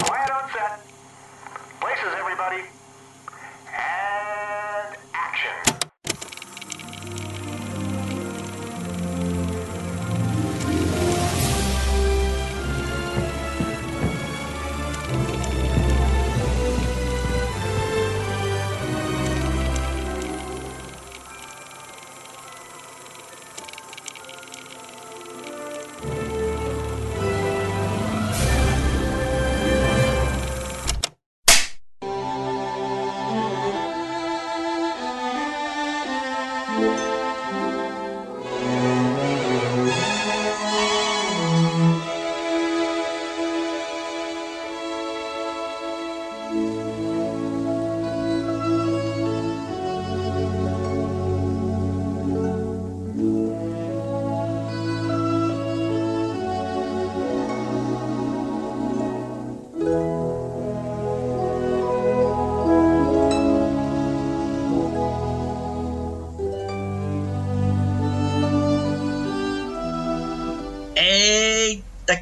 Quiet on set. Places, everybody.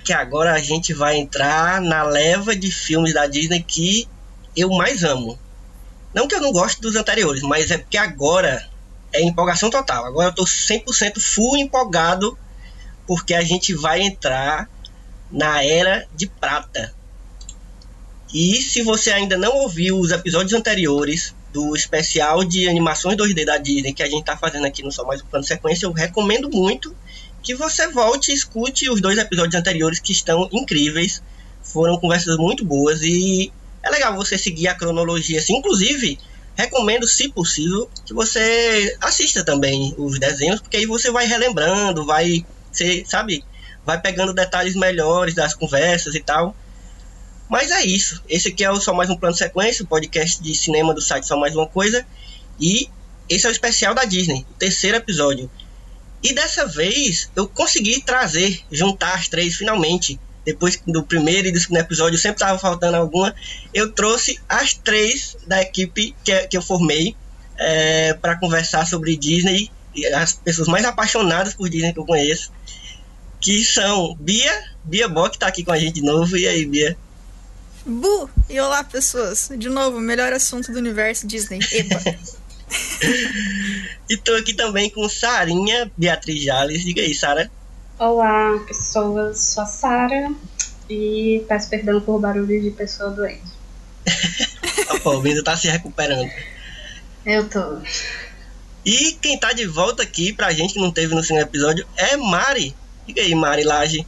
Que agora a gente vai entrar na leva de filmes da Disney que eu mais amo. Não que eu não goste dos anteriores, mas é porque agora é empolgação total. Agora eu tô 100% full empolgado porque a gente vai entrar na era de prata. E se você ainda não ouviu os episódios anteriores do especial de animações 2D da Disney que a gente tá fazendo aqui no Só Mais um Plano Sequência, eu recomendo muito que você volte e escute os dois episódios anteriores que estão incríveis. Foram conversas muito boas e é legal você seguir a cronologia assim. Inclusive, recomendo, se possível, que você assista também os desenhos, porque aí você vai relembrando, vai, você, sabe, vai pegando detalhes melhores das conversas e tal. Mas é isso. Esse aqui é o Só Mais Um Plano Sequência, o podcast de cinema do site Só Mais Uma Coisa. E esse é o especial da Disney, o terceiro episódio. E dessa vez eu consegui trazer, juntar as três finalmente. Depois do primeiro e do segundo episódio sempre estava faltando alguma. Eu trouxe as três da equipe que, que eu formei é, para conversar sobre Disney. E as pessoas mais apaixonadas por Disney que eu conheço. Que são Bia, Bia Bock está aqui com a gente de novo. E aí, Bia? Bu! E olá, pessoas! De novo, melhor assunto do universo Disney. Epa! e tô aqui também com Sarinha Beatriz Jales. Diga aí, Sara. Olá, pessoas. Sou a Sara e peço perdão por barulho de pessoa doente. a pobre tá se recuperando. Eu tô. E quem tá de volta aqui pra gente, que não teve no segundo episódio, é Mari. Diga aí, Mari Laje.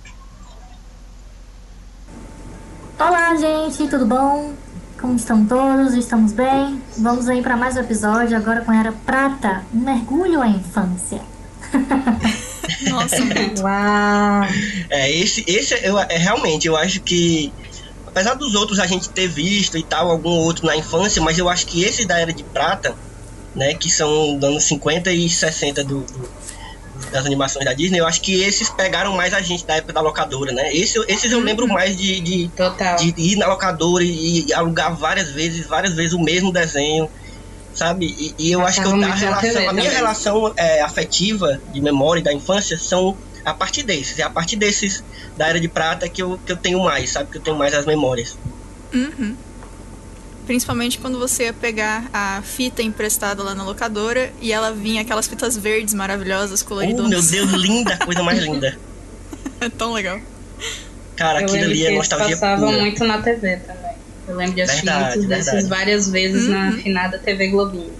Olá, gente, tudo bom? Como estão todos? Estamos bem? Vamos aí para mais um episódio agora com a Era Prata, um mergulho à infância. Nossa. Uau! É, esse, esse eu, é realmente, eu acho que apesar dos outros a gente ter visto e tal, algum outro na infância, mas eu acho que esse da Era de Prata, né, que são dos anos 50 e 60 do, do das animações da Disney, eu acho que esses pegaram mais a gente da época da locadora, né? Esse, esses eu lembro mais de, de, de ir na locadora e, e alugar várias vezes, várias vezes o mesmo desenho, sabe? E, e eu acho que eu, a, relação, TV a minha relação é, afetiva, de memória da infância, são a partir desses. É a partir desses da Era de Prata que eu, que eu tenho mais, sabe? Que eu tenho mais as memórias. Uhum. Principalmente quando você ia pegar a fita emprestada lá na locadora e ela vinha aquelas fitas verdes maravilhosas, Oh, coloridonas. meu Deus, linda, coisa mais linda. É tão legal. Cara, Eu aquilo ali é nostalgia passavam pura. muito na TV também. Eu lembro de assistir Verdade, muitos desses verdade. várias vezes na Uhum. finada TV Globinho.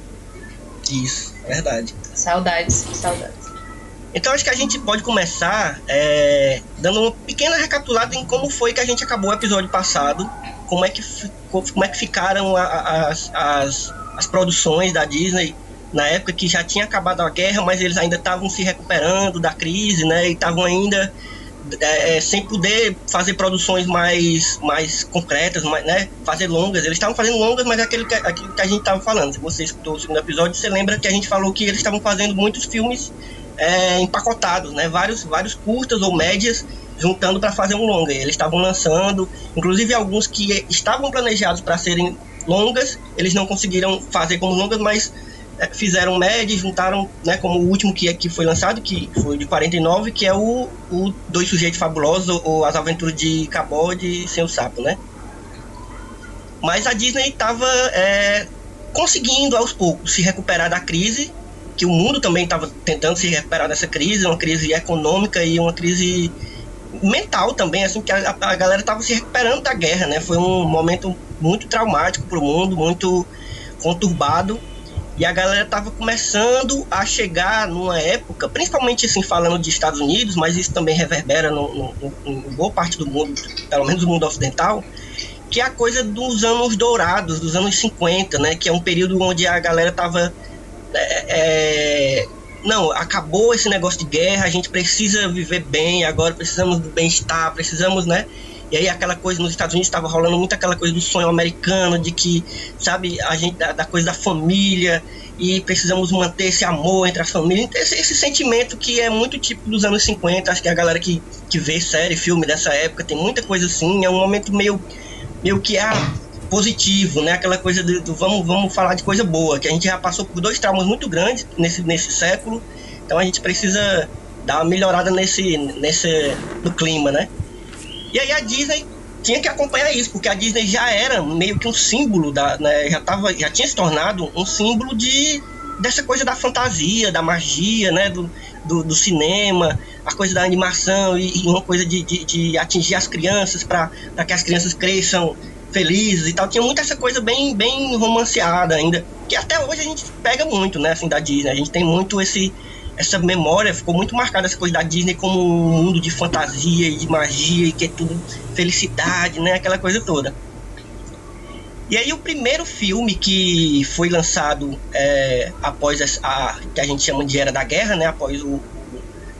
Isso, verdade. Saudades, saudades. Então acho que a gente pode começar é, dando uma pequena recapitulada em como foi que a gente acabou o episódio passado, como é que, como é que ficaram as, as, as produções da Disney na época que já tinha acabado a guerra, mas eles ainda estavam se recuperando da crise, né? E estavam ainda é, é, sem poder fazer produções mais, mais concretas, mais, né? Fazer longas. Eles estavam fazendo longas, mas é aquele que, aquilo que a gente estava falando. Se você escutou o segundo episódio, você lembra que a gente falou que eles estavam fazendo muitos filmes é, empacotados, né? Vários, vários curtas ou médias juntando para fazer um longa. E eles estavam lançando, inclusive alguns que estavam planejados para serem longas, eles não conseguiram fazer como longas, mas é, fizeram médias, juntaram, né, como o último que, que foi lançado, que foi de 49, que é o, o Dois Sujeitos Fabulosos, ou As Aventuras de Cabode Sem o Sapo, né? Mas a Disney estava é, conseguindo aos poucos se recuperar da crise, que o mundo também estava tentando se recuperar dessa crise, uma crise econômica e uma crise mental também, assim, que a, a galera estava se recuperando da guerra, né? Foi um momento muito traumático para o mundo, muito conturbado. E a galera estava começando a chegar numa época, principalmente assim falando de Estados Unidos, mas isso também reverbera no, no, em boa parte do mundo, pelo menos no mundo ocidental, que é a coisa dos anos dourados, dos anos 50, né? Que é um período onde a galera tava. É, é, não, acabou esse negócio de guerra, a gente precisa viver bem, agora precisamos do bem-estar, precisamos, né? E aí aquela coisa nos Estados Unidos estava rolando muito aquela coisa do sonho americano, de que, sabe, a gente da, da coisa da família e precisamos manter esse amor entre as famílias, esse, esse, sentimento que é muito típico dos anos 50, acho que a galera que, que vê série, filme dessa época, tem muita coisa assim, é um momento meio meio que é positivo, né? Aquela coisa do, do, vamos, vamos falar de coisa boa, que a gente já passou por dois traumas muito grandes nesse, nesse século, então a gente precisa dar uma melhorada nesse, nesse no clima, né? E aí a Disney tinha que acompanhar isso, porque a Disney já era meio que um símbolo da, né? já tava, já tinha se tornado um símbolo de dessa coisa da fantasia, da magia, né? Do, do, do cinema, a coisa da animação e, e uma coisa de, de, de, atingir as crianças para que as crianças cresçam felizes e tal. Tinha muito essa coisa bem, bem romanceada ainda, que até hoje a gente pega muito, né, assim, da Disney. A gente tem muito esse essa memória, ficou muito marcada essa coisa da Disney como um mundo de fantasia e de magia e que é tudo felicidade, né, aquela coisa toda. E aí o primeiro filme que foi lançado é, após a, que a gente chama de Era da Guerra, né, após o,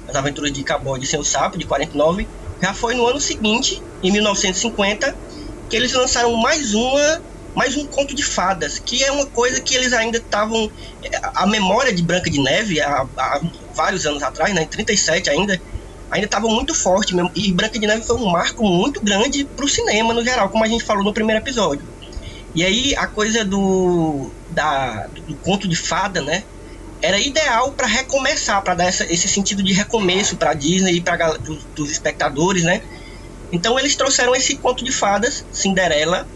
as aventuras de Cowboy de Seu Sapo, de 49, já foi no ano seguinte, em 1950, que eles lançaram mais uma mais um conto de fadas, que é uma coisa que eles ainda estavam a memória de Branca de Neve há, há vários anos atrás, né, em 37 ainda, ainda estava muito forte mesmo, e Branca de Neve foi um marco muito grande para o cinema no geral, como a gente falou no primeiro episódio. E aí a coisa do, da, do conto de fada, né? Era ideal para recomeçar, para dar essa, esse sentido de recomeço para Disney e para dos espectadores, né? Então eles trouxeram esse conto de fadas, Cinderela,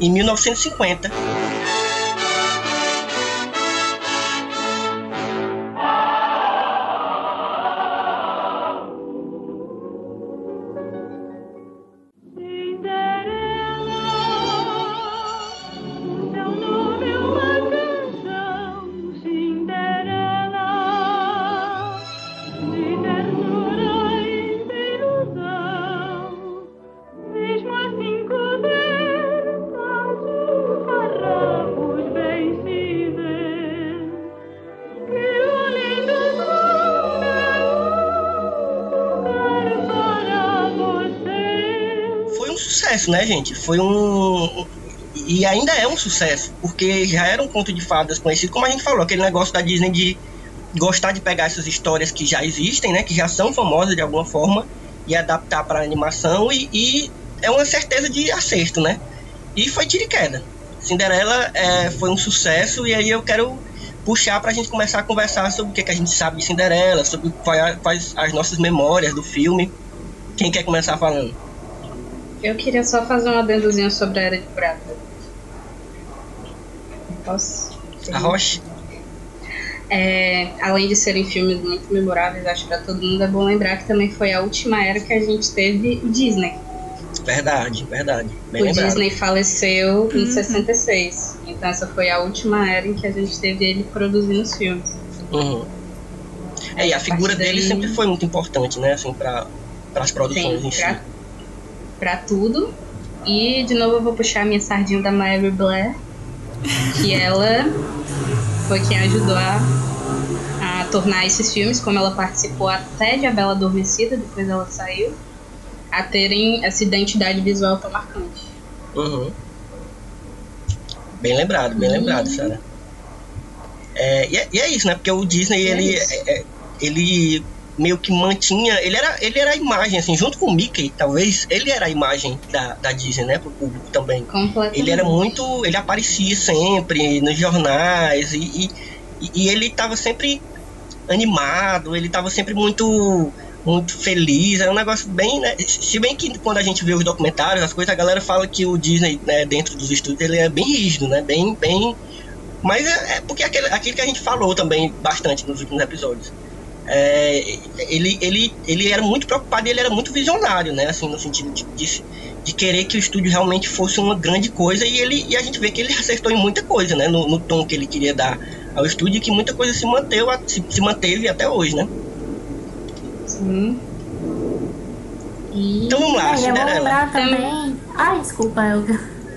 em 1950. Né, gente? Foi um. E ainda é um sucesso, porque já era um conto de fadas conhecido, como a gente falou, aquele negócio da Disney de gostar de pegar essas histórias que já existem, né, que já são famosas de alguma forma, e adaptar para animação, e, e, é uma certeza de acerto, né? E foi tiro e queda. Cinderela é, foi um sucesso, e aí eu quero puxar para a gente começar a conversar sobre o que, que a gente sabe de Cinderela, sobre quais as nossas memórias do filme. Quem quer começar falando? Eu queria só fazer um adendozinho sobre a Era de Prata. Posso? A Roche? É, além de serem filmes muito memoráveis, acho que pra todo mundo é bom lembrar que também foi a última era que a gente teve o Disney. Verdade, verdade. Bem o lembrado. Disney faleceu em 66. Uhum. Então essa foi a última era em que a gente teve ele produzindo os filmes. Uhum. É, e a figura dele daí... sempre foi muito importante, né? Assim, para as produções Sim, em si para tudo. E de novo eu vou puxar a minha sardinha da Mary Blair, que ela foi quem ajudou a, a tornar esses filmes, como ela participou até de A Bela Adormecida, depois ela saiu, a terem essa identidade visual tão marcante. Uhum. Bem lembrado, bem lembrado, Sara. É, e, é, e, é, isso, né? Porque o Disney, é ele, é, ele meio que mantinha. Ele era, ele era a imagem, assim, junto com o Mickey, talvez, ele era a imagem da, da Disney, né? Pro público também. Ele era muito. Ele aparecia sempre nos jornais e, e, e ele estava sempre animado, ele estava sempre muito muito feliz, é um negócio bem, né? Se bem que quando a gente vê os documentários, as coisas, a galera fala que o Disney, né, dentro dos estúdios, ele é bem rígido, né? Bem, bem. Mas é, é porque aquele, aquilo que a gente falou também bastante nos últimos episódios. É, ele, ele, ele era muito preocupado e ele era muito visionário, né? Assim, no sentido de, de, de, querer que o estúdio realmente fosse uma grande coisa e, ele, e a gente vê que ele acertou em muita coisa, né? No, no tom que ele queria dar ao estúdio e que muita coisa se, manteve, se, se manteve até hoje, né? Sim. E... Então vamos lá, é. Eu vou lembrar também. Ai, desculpa, eu.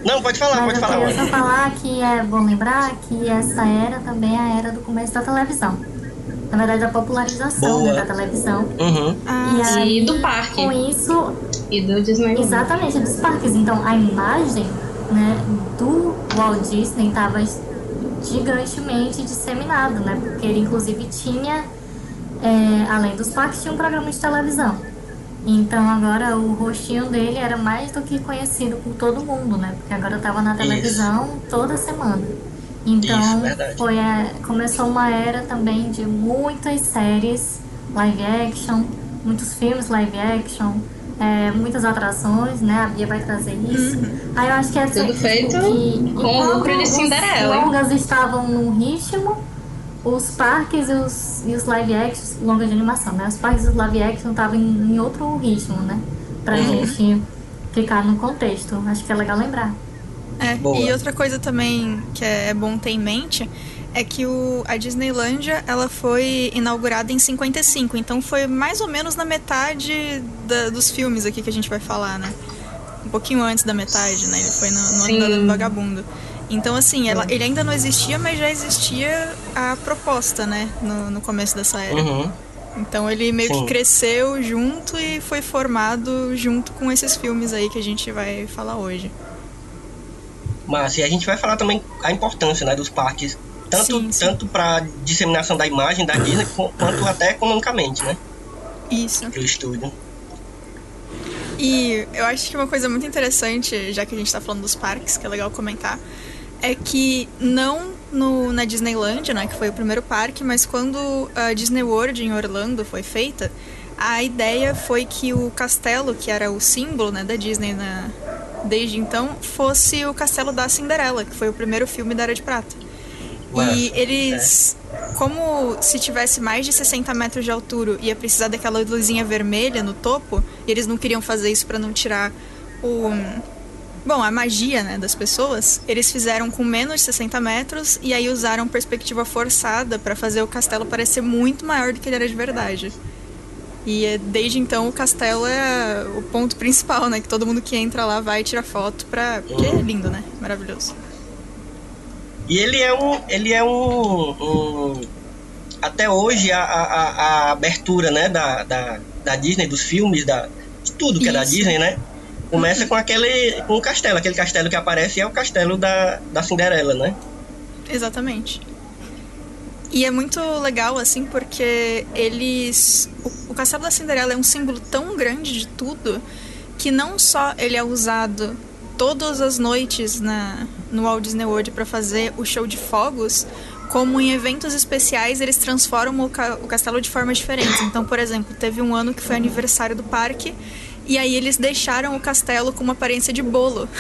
Não, pode falar, Mas pode eu falar. queria só falar que é bom lembrar que essa era também é a era do começo da televisão. Na verdade, a popularização né, da televisão. Uhum. Ah, e, aí, e do parque. Com isso, e do Disney. Exatamente, dos parques. Então, a imagem né, do Walt Disney estava gigantemente disseminada, né? Porque ele, inclusive, tinha, é, além dos parques, tinha um programa de televisão. Então, agora, o rostinho dele era mais do que conhecido por todo mundo, né? Porque agora estava na televisão Isso. toda semana. Então, Isso, foi a, começou uma era também de muitas séries live action, muitos filmes live action, é, muitas atrações, né? A Bia vai trazer isso. Uhum. Aí eu acho que é Tudo feito que, com o lucro de Cinderela. Os longas estavam no ritmo, os parques e os, e os live actions, longas de animação, né? Os parques e os live action estavam em, em, outro ritmo, né? Pra Uhum. gente ficar no contexto. Acho que é legal lembrar. É, Boa. e outra coisa também que é bom ter em mente é que o, a Disneylândia ela foi inaugurada em 55, então foi mais ou menos na metade da- dos filmes aqui que a gente vai falar, né? Um pouquinho antes da metade, né? Ele foi no, no ano do Vagabundo. Então, assim, ela- ele ainda não existia, mas já existia a proposta, né? No, no começo dessa era. Uhum. Então ele meio Sim. que cresceu junto e foi formado junto com esses filmes aí que a gente vai falar hoje. Mas e a gente vai falar também a importância né, dos parques, tanto, Sim, sim. tanto para disseminação da imagem da Disney, qu- quanto até economicamente, né? Isso. Pro estúdio. E eu acho que uma coisa muito interessante, já que a gente tá falando dos parques, que é legal comentar, é que não no, na Disneyland, né, que foi o primeiro parque, mas quando a Disney World em Orlando foi feita, a ideia foi que o castelo, que era o símbolo né, da Disney na, desde então, fosse o castelo da Cinderela, que foi o primeiro filme da Era de Prata. E eles, como se tivesse mais de 60 metros de altura, ia precisar daquela luzinha vermelha no topo, e eles não queriam fazer isso para não tirar o. Bom, a magia né, das pessoas, eles fizeram com menos de 60 metros e aí usaram perspectiva forçada para fazer o castelo parecer muito maior do que ele era de verdade. E é, desde então o castelo é o ponto principal, né? Que todo mundo que entra lá vai tirar foto pra. Porque é lindo, né? Maravilhoso. E ele é um. Ele é um. um- até hoje a, a, a- abertura né, da, da, da Disney, dos filmes, da, de tudo que é da Isso. Disney, né? Começa com aquele. com o castelo. Aquele castelo que aparece é o castelo da, da Cinderela, né? Exatamente. E é muito legal, assim, porque eles. O, o Castelo da Cinderela é um símbolo tão grande de tudo que não só ele é usado todas as noites na, no Walt Disney World para fazer o show de fogos, como em eventos especiais eles transformam o, ca- o castelo de formas diferentes. Então, por exemplo, teve um ano que foi aniversário do parque e aí eles deixaram o castelo com uma aparência de bolo.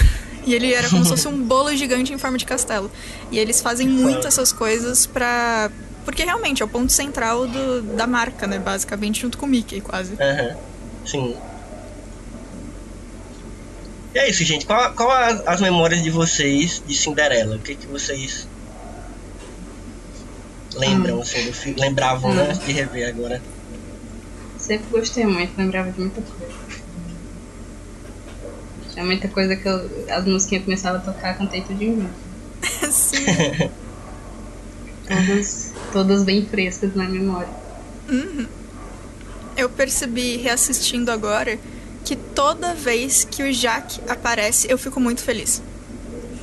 E ele era como se fosse um bolo gigante em forma de castelo. E eles fazem muito essas coisas pra. Porque realmente é o ponto central do, da marca, né? Basicamente, junto com o Mickey, quase. Aham. Sim. E é isso, gente. Qual, qual a- as memórias de vocês de Cinderela? O que, que vocês lembram, assim, do filme? Lembravam, né? Antes de rever agora. Sempre gostei muito, lembrava de muita coisa. Tinha muita coisa que eu, as musiquinhas começavam a tocar, cantei tudo de mim. Sim. Todas, todas bem frescas na memória. Eu percebi, reassistindo agora, que toda vez que o Jack aparece, eu fico muito feliz.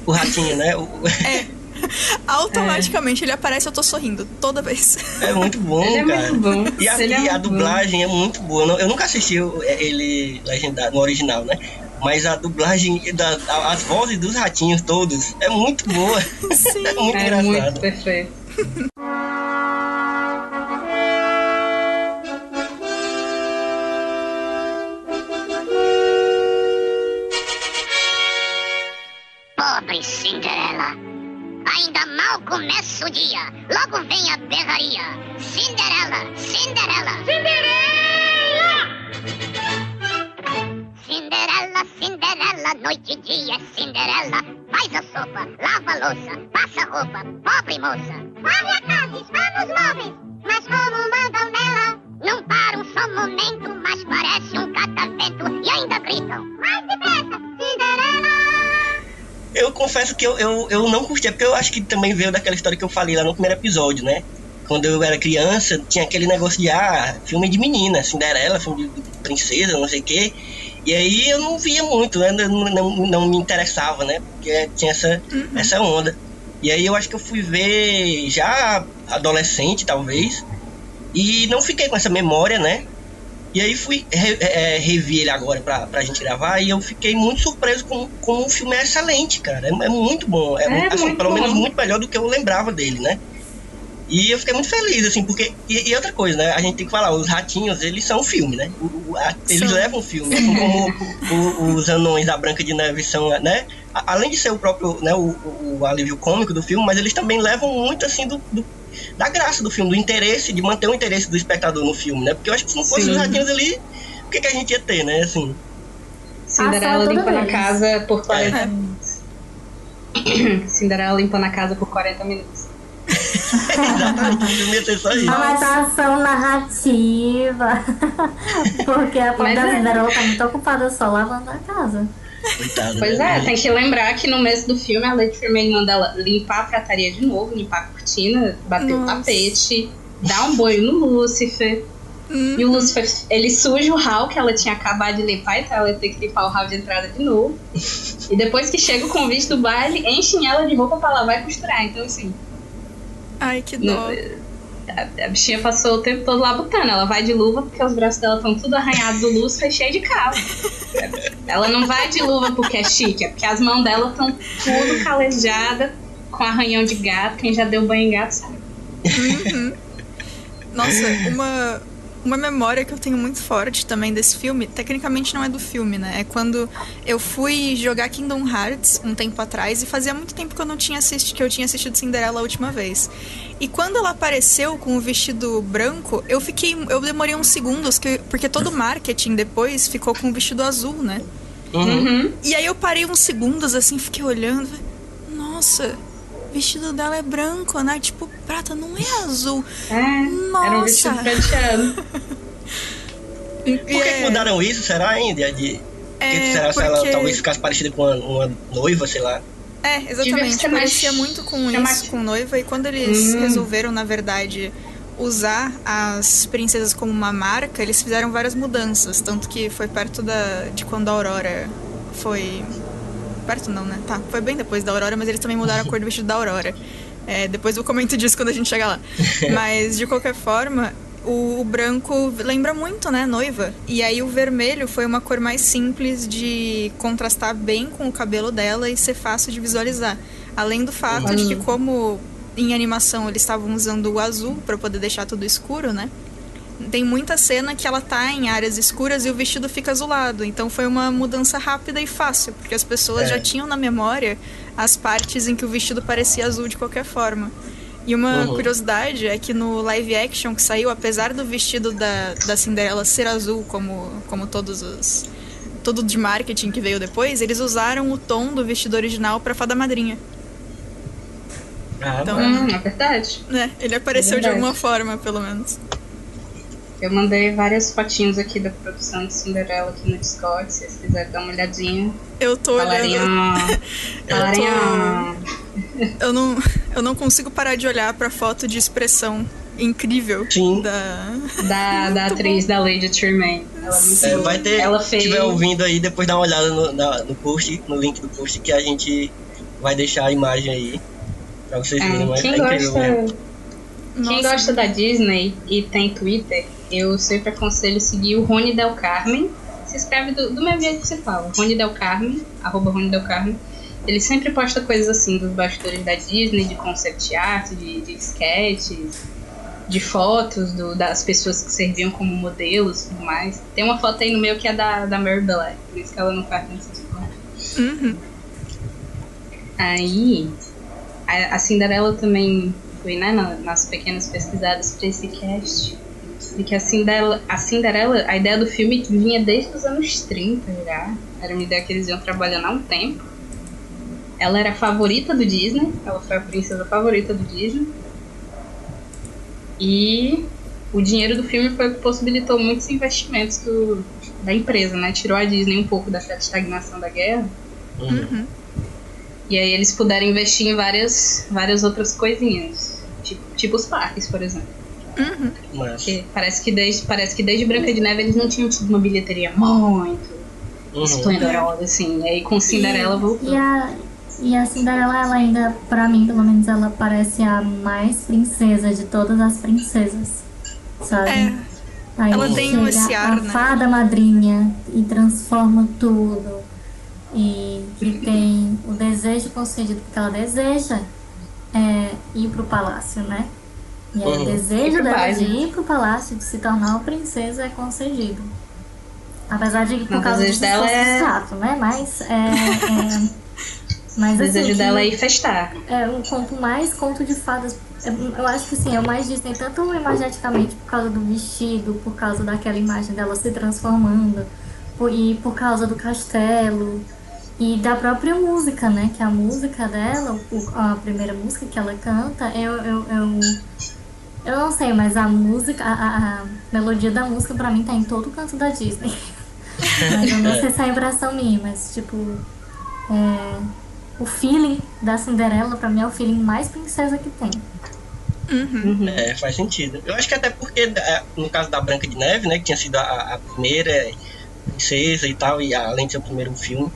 O ratinho, né? O- Automaticamente ele aparece, eu tô sorrindo. Toda vez. É muito bom, Ele é cara. muito bom. E a, Ele é e a muito bom. dublagem é muito boa. Eu não- Eu nunca assisti o- ele legendado no original, né? Mas a dublagem, da, a- as vozes dos ratinhos todos é muito boa. Sim. É muito É engraçado. muito perfeito. Dia, logo vem a berraria. Cinderela, Cinderela. Cinderela, Cinderela, noite e dia, Cinderela. Faz a sopa, lava a louça, passa a roupa, pobre moça. Varre a casa, os móveis, Eu confesso que eu, eu, eu não curti, porque eu acho que também veio daquela história que eu falei lá no primeiro episódio, né? Quando eu era criança, tinha aquele negócio de, ah, filme de menina, Cinderela, filme de princesa, não sei o quê. E aí eu não via muito, né? Não, não, não me interessava, né? Porque tinha essa, essa onda. E aí eu acho que eu fui ver já adolescente, talvez. E não fiquei com essa memória, né? E aí fui re, é, revi ele agora pra, pra gente gravar e eu fiquei muito surpreso com, com o filme é excelente, cara. É, é muito bom. É, É assim, muito pelo bom. menos muito melhor do que eu lembrava dele, né? E eu fiquei muito feliz, assim, porque. E, e outra coisa, né? A gente tem que falar, os ratinhos, eles são filme, né? O- a- eles São. levam o filme, assim como o- os anões da Branca de Neve são, né? A- Além de ser o próprio, né, o, o- o alívio cômico do filme, mas eles também levam muito, assim, do, do- da graça do filme, do interesse, de manter o interesse do espectador no filme, né? Porque eu acho que se não fosse Sim. os ratinhos ali, o que, que a gente ia ter, né? Assim. Cinderela limpando a casa por 40 É. minutos. Cinderela limpando a casa por 40 minutos. Exatamente, o filme ia ser só isso. É uma atração narrativa. Porque a pobre Mas da é. Cinderela tá muito ocupada só lavando a casa. Coitado. Pois né? é, tem que lembrar que no mês do filme a Lady Tremaine manda ela limpar a prataria de novo, limpar a cortina, bater o Nossa. tapete, dar um banho no Lúcifer. Hum, E o Lúcifer, ele suja o hall que ela tinha acabado de limpar, então ela tem que limpar o hall de entrada de novo. E depois que chega o convite do baile, enchem ela de roupa pra lavar e costurar. Então, assim, Ai, que Não, dó. A, bichinha passou o tempo todo lá botando. Ela vai de luva porque os braços dela estão tudo arranhados do Lúcifer e cheio de calo. ela não vai de luva porque é chique, é porque as mãos dela estão tudo calejadas, com arranhão de gato. Quem já deu banho em gato sabe. Uhum. Nossa, uma, uma memória que eu tenho muito forte também desse filme, tecnicamente não é do filme, né? É quando eu fui jogar Kingdom Hearts um tempo atrás e fazia muito tempo que eu não tinha assistido, que eu tinha assistido Cinderela a última vez. E quando ela apareceu com o vestido branco, eu fiquei, eu demorei uns segundos que, porque todo o marketing depois ficou com o vestido azul, né? Uhum. Uhum. E aí eu parei uns segundos assim, fiquei olhando, falei, nossa, o vestido dela é branco, né? Tipo, prata não é azul. É, era um vestido Nossa. prateado. E Por que, que é- mudaram isso, será ainda? De, É, que será se ela porque- talvez ficasse parecida com uma, uma noiva, sei lá. É, exatamente. ser mais Parecia muito com isso, com noiva. E quando eles Hum. resolveram, na verdade, usar as princesas como uma marca, eles fizeram várias mudanças. Tanto que foi perto da, de quando a Aurora foi. Perto não, né? Tá, foi bem depois da Aurora, mas eles também mudaram a cor do vestido da Aurora. É, depois eu comento disso quando a gente chegar lá. mas, de qualquer forma, o, o branco lembra muito, né, noiva. E aí o vermelho foi uma cor mais simples de contrastar bem com o cabelo dela e ser fácil de visualizar. Além do fato de que, como em animação eles estavam usando o azul para poder deixar tudo escuro, né? Tem muita cena que ela tá em áreas escuras e o vestido fica azulado. Então foi uma mudança rápida e fácil, porque as pessoas É. já tinham na memória as partes em que o vestido parecia azul de qualquer forma. E uma Uhum. curiosidade é que no live action que saiu, apesar do vestido da, da Cinderela ser azul, como, como todos os. Todo de marketing que veio depois, eles usaram o tom do vestido original pra fada madrinha. Ah, Então- Hum, é verdade. Né? Ele apareceu de verdade. alguma forma, pelo menos. Eu mandei várias fotinhos aqui da produção de Cinderela aqui no Discord, se vocês quiserem dar uma olhadinha. Eu tô Falarem, olhando. ah, falarem, ah, Eu não, eu não consigo parar de olhar pra foto de expressão incrível Sim. da. da, da atriz da Lady Tremaine. Ela, é É, vai ter, ela se fez. estiver ouvindo aí, depois dá uma olhada no, na- no post, no link do post que a gente vai deixar a imagem aí pra vocês É, verem, mas é quem, incrível gosta, mesmo. quem Nossa. gosta da Disney e tem Twitter, eu sempre aconselho seguir o Rony Del Carmen. Se escreve do, do mesmo jeito que você fala. Rony Del Carmen, arroba Rony Del Carmen. Ele sempre posta coisas assim dos bastidores da Disney, de concept art, de, de sketches, de fotos do- das pessoas que serviam como modelos e tudo mais. Tem uma foto aí no meu que é da, da Mary Black, por isso que ela não faz nesse tipo. Uhum. Aí, a, a Cinderela também fui, né, na- nas pequenas pesquisadas pra esse cast. De que a Cinderela, a Cinderela, a ideia do filme vinha desde os anos 30 já. Era uma ideia que eles iam trabalhando há um tempo. Ela era a favorita do Disney, ela foi a princesa favorita do Disney. E o dinheiro do filme foi o que possibilitou muitos investimentos do, da empresa, né? Tirou a Disney um pouco daquela estagnação da guerra. Uhum. E aí eles puderam investir em várias, várias outras coisinhas. Tipo, tipo os parques, por exemplo. Uhum. Mas, parece que, desde, parece que desde Branca de Neve eles não tinham tido uma bilheteria muito uhum. esplendorosa, assim. E aí com Cinderela voltou. E a, e a Cinderela, ela ainda, pra mim, pelo menos, ela parece a mais princesa de todas as princesas. Sabe? É. Aí Ela tem chega esse ar, a né? fada madrinha e transforma tudo. E que tem o desejo concedido, porque ela deseja é, ir pro palácio, né? E aí Uhum. o desejo dela de ir pro palácio, de se tornar uma princesa, é concedido. Apesar de que por O causa disso dela é- chato, né? Mas é. é mas O assim, desejo dela é ir festar. é um conto mais conto de fadas. Eu acho que sim, é o mais Disney, tanto imageticamente por causa do vestido, por causa daquela imagem dela se transformando, por- e por causa do castelo, e da própria música, né? Que a música dela, a primeira música que ela canta, eu, eu, eu, eu não sei, mas a música, a, a- melodia da música pra mim tá em todo canto da Disney. mas eu não sei se é impressão minha, mas tipo. É, o feeling da Cinderela, pra mim, é o feeling mais princesa que tem. Uhum. É, faz sentido. Eu acho que até porque, é, no caso da Branca de Neve, né, que tinha sido a, a primeira princesa e tal, e além de ser o primeiro filme,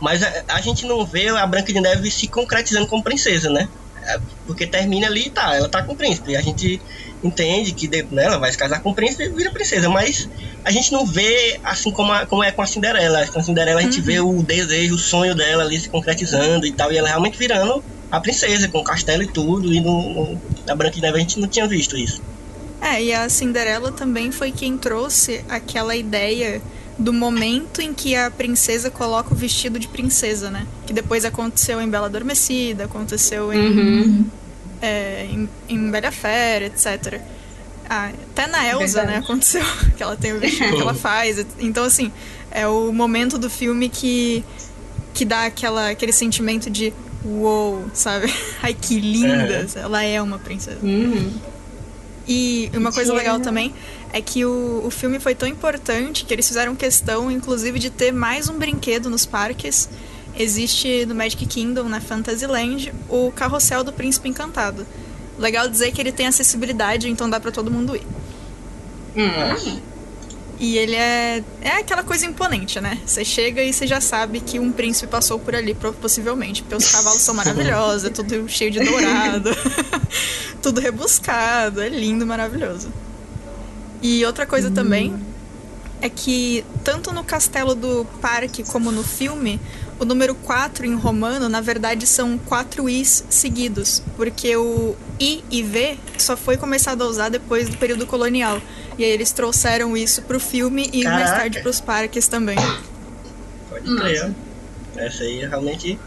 mas a, a gente não vê a Branca de Neve se concretizando como princesa, né? É, Porque termina ali e tá, ela tá com o príncipe. E a gente entende que de- né, ela vai se casar com o príncipe e vira princesa, mas a gente não vê assim como, a- como é com a Cinderela. Com a Cinderela a gente vê o desejo, o sonho dela ali se concretizando e tal, e ela realmente virando a princesa, com o castelo e tudo, e no, no- na Branca de Neve a gente não tinha visto isso. É, e a Cinderela também foi quem trouxe aquela ideia do momento em que a princesa coloca o vestido de princesa, né? Que depois aconteceu em Bela Adormecida, aconteceu em, Uhum. é, em, em Bela Fera, etc. Ah, até na Elsa, né? Aconteceu que ela tem o vestido que ela faz. Então, assim, é o momento do filme que, que dá aquela, aquele sentimento de uou, sabe? Ai, que linda! Ela é uma princesa. Uhum. E uma coisa legal também é que o, o filme foi tão importante que eles fizeram questão, inclusive, de ter mais um brinquedo nos parques. Existe no Magic Kingdom, na Fantasyland, o Carrossel do Príncipe Encantado. Legal dizer que ele tem acessibilidade, então dá pra todo mundo ir. Uhum. E ele é, é aquela coisa imponente, né? Você chega e você já sabe que um príncipe passou por ali, possivelmente. Porque os cavalos são maravilhosos, é tudo cheio de dourado, tudo rebuscado, é lindo, maravilhoso. E outra coisa também é que, tanto no castelo do parque como no filme, o número 4 em romano, na verdade, são quatro Is seguidos, porque o I e V só foi começado a usar depois do período colonial. E aí eles trouxeram isso pro filme e mais Caraca. tarde pros parques também. Pode crer. Essa aí realmente.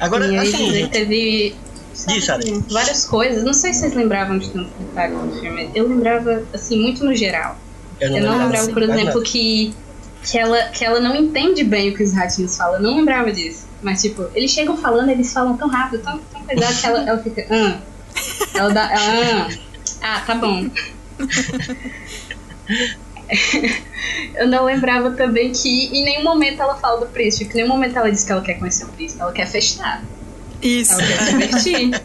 Agora, E aí assim, ele gente, teve sabe, Diz, Alex. várias coisas. Não sei se vocês lembravam de tantos detalhes do filme. Eu lembrava, assim, muito no geral. eu não, Eu não lembrava, lembrava, assim, por exemplo, nada. que, que, ela, que ela não entende bem o que os ratinhos falam. Eu não lembrava disso. Mas, tipo, eles chegam falando, eles falam tão rápido, tão, tão pesado que ela, ela fica. Ah. Ela dá. Ela, ah. ah, tá bom. Eu não lembrava também que em nenhum momento ela fala do príncipe, em nenhum momento ela diz que ela quer conhecer o príncipe, ela quer festar. Isso. Ela quer se divertir.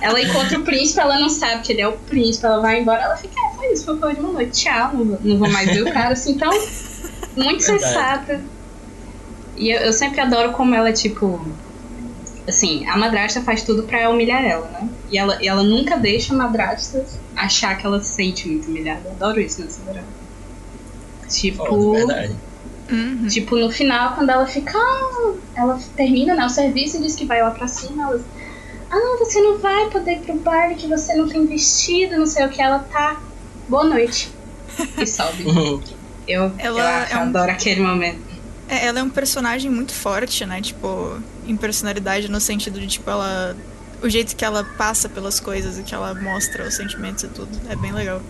ela encontra o príncipe, ela não sabe que ele é o príncipe, ela vai embora, ela fica, é, foi isso, foi de uma noite, tchau, não vou, mais ver o cara, assim, então, muito Verdade. sensata. E eu, eu sempre adoro como ela, tipo, assim, a madrasta faz tudo pra humilhar ela, né? E ela, e ela nunca deixa a madrasta achar que ela se sente muito humilhada. Eu adoro isso nessa drama. Tipo, verdade. Uhum. Tipo, no final, quando ela fica. "Ah", ela termina né, o serviço e diz que vai lá pra cima. Ela, ah, você não vai poder ir pro baile que você não tem vestido, não sei o que. Ela tá. Boa noite. E sobe. Uhum. Eu, Ela eu é um- adoro aquele momento. É, ela é um personagem muito forte, né? Tipo, em personalidade, no sentido de, tipo, ela. O jeito que ela passa pelas coisas e que ela mostra os sentimentos e tudo. É bem legal.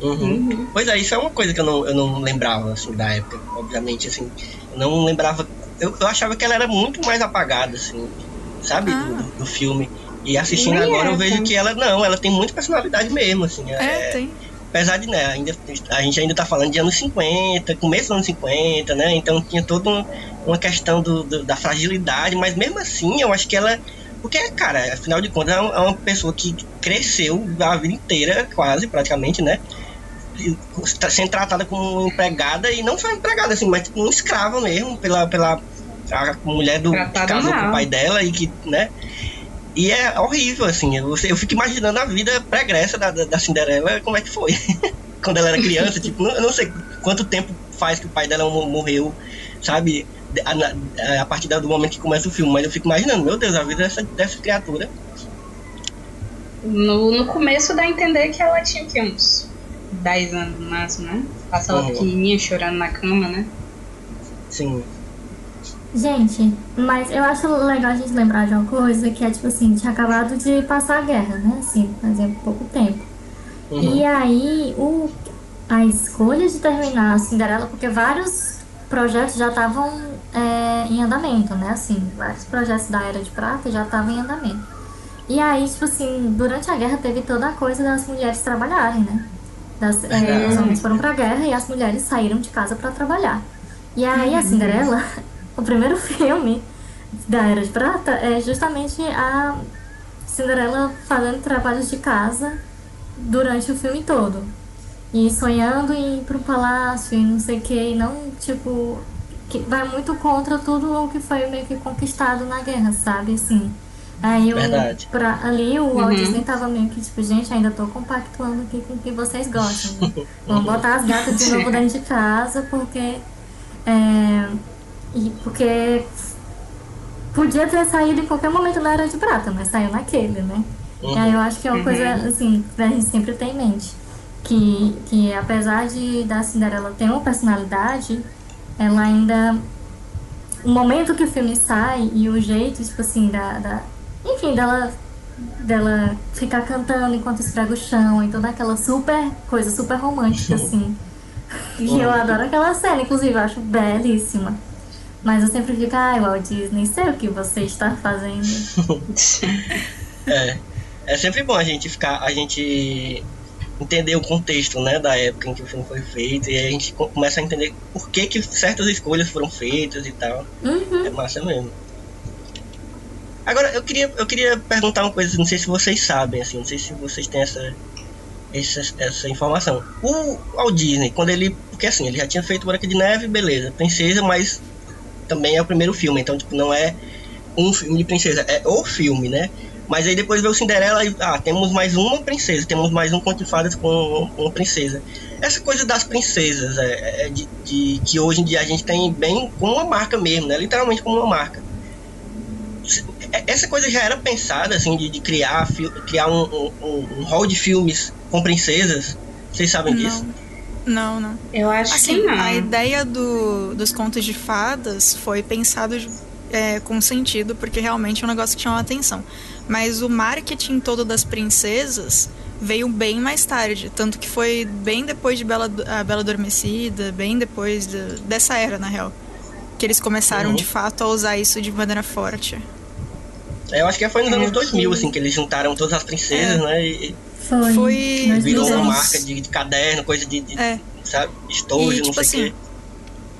Uhum. Pois é, isso é uma coisa que eu não, eu não lembrava, assim, da época. Obviamente, assim, eu não lembrava. Eu, eu achava que ela era muito mais apagada, assim, sabe? Ah. Do, do filme. E assistindo Nem agora é, eu vejo tá? que ela não, ela tem muita personalidade mesmo, assim. É, tem. Apesar de, né, ainda, a gente ainda tá falando de anos 50, começo dos anos 50, né? Então tinha toda um- uma questão do, do- da fragilidade, mas mesmo assim eu acho que ela. Porque, cara, afinal de contas, é é uma pessoa que cresceu a vida inteira, quase, praticamente, né? Tá Sendo tratada como empregada, e não só empregada, assim, mas tipo, uma escrava mesmo, pela, pela a mulher do, que casou com o pai dela e que, né? E é horrível, assim. Eu, eu fico imaginando a vida pregressa da, da, da Cinderela, como é que foi. Quando ela era criança, tipo, eu não sei quanto tempo faz que o pai dela mo- morreu, sabe? A, na- a partir do momento que começa o filme, mas eu fico imaginando, meu Deus, a vida dessa, dessa criatura. No, no começo dá a entender que ela tinha o quê? Uns 10 anos no máximo, né? Passa ela Uhum. pequenininha chorando na cama, né? Sim. Gente, mas eu acho legal a gente lembrar de uma coisa que é tipo assim, tinha acabado de passar a guerra, né? Assim, fazia pouco tempo. Uhum. E aí o, a escolha de terminar a Cinderela, porque vários projetos já estavam é, em andamento, né? Assim, vários projetos da Era de Prata já estavam em andamento. E aí, tipo assim, durante a guerra teve toda a coisa das mulheres trabalharem, né? Das, é, os homens foram pra guerra e as mulheres saíram de casa pra trabalhar. E aí a Cinderela, o primeiro filme da Era de Prata é justamente a Cinderela fazendo trabalhos de casa durante o filme todo. E sonhando em ir pro palácio e não sei o que, e não, tipo, que vai muito contra tudo o que foi meio que conquistado na guerra, sabe? Assim. Aí eu, Verdade. pra, ali o Walt Uhum. Disney tava meio que tipo, gente, ainda tô compactuando aqui com o que vocês gostam. Né? Vamos botar as gatas de novo dentro de casa, porque. É, e porque podia ter saído em qualquer momento na Era de Prata, mas saiu naquele, né? Uhum. E aí eu acho que é uma Uhum. coisa, assim, que a gente sempre tem em mente. Que, que apesar de da Cinderela ter uma personalidade, ela ainda. O momento que o filme sai e o jeito, tipo assim, da. da enfim, dela dela ficar cantando enquanto esfrega o chão e toda aquela super coisa super romântica, assim. E eu adoro aquela cena, inclusive, eu acho belíssima. Mas eu sempre fico, ai, Walt Disney, sei o que você está fazendo. É. É sempre bom a gente ficar, a gente entender o contexto, né, da época em que o filme foi feito e a gente co- começa a entender por que que certas escolhas foram feitas e tal. Uhum. É massa mesmo. Agora, eu queria, eu queria perguntar uma coisa, não sei se vocês sabem, assim, não sei se vocês têm essa, essa, essa informação. O Walt Disney, quando ele. Porque assim, ele já tinha feito Branca de Neve, beleza, Princesa, mas também é o primeiro filme, então, tipo, não é um filme de princesa, é o filme, né? Mas aí depois veio Cinderela e, ah, temos mais uma princesa, temos mais um conto de fadas com uma princesa. Essa coisa das princesas, é, é de, de- que hoje em dia a gente tem bem como uma marca mesmo, né? Literalmente como uma marca. É- Essa coisa já era pensada, assim, de, de criar, criar um, um, um- hall de filmes com princesas. Vocês sabem disso? Não, não, não. Eu acho Assim, que não. a ideia do, dos contos de fadas foi pensado de- é, com sentido, porque realmente é um negócio que chama atenção. Mas o marketing todo das princesas veio bem mais tarde. Tanto que foi bem depois de Bela, a Bela Adormecida, bem depois de- dessa era, na real. Que eles começaram Uhum. de fato a usar isso de maneira forte. Eu acho que foi nos É, anos 2000, que- assim, que eles juntaram todas as princesas, né? E Foi. Virou uma marca de, de caderno, coisa de, de É. sabe, estojo, E, não tipo sei o assim, quê.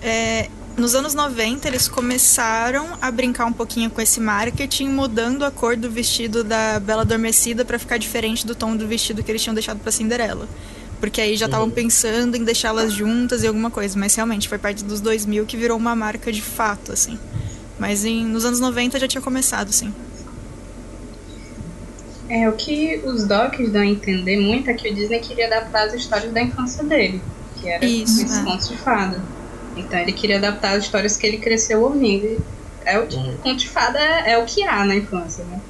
é, nos anos 90 eles começaram a brincar um pouquinho com esse marketing, mudando a cor do vestido da Bela Adormecida pra ficar diferente do tom do vestido que eles tinham deixado pra Cinderela. Porque aí já estavam Uhum. pensando em deixá-las juntas e alguma coisa, mas realmente foi parte dos 2000 que virou uma marca de fato, assim. Mas em, nos anos 90 já tinha começado, sim. É, o que os docs dão a entender muito é que o Disney queria adaptar as histórias da infância dele, que era Isso, esses é. contos de fada. Então ele queria adaptar as histórias que ele cresceu ouvindo. E É o Uhum. conto de fada é, é o que há na infância, né?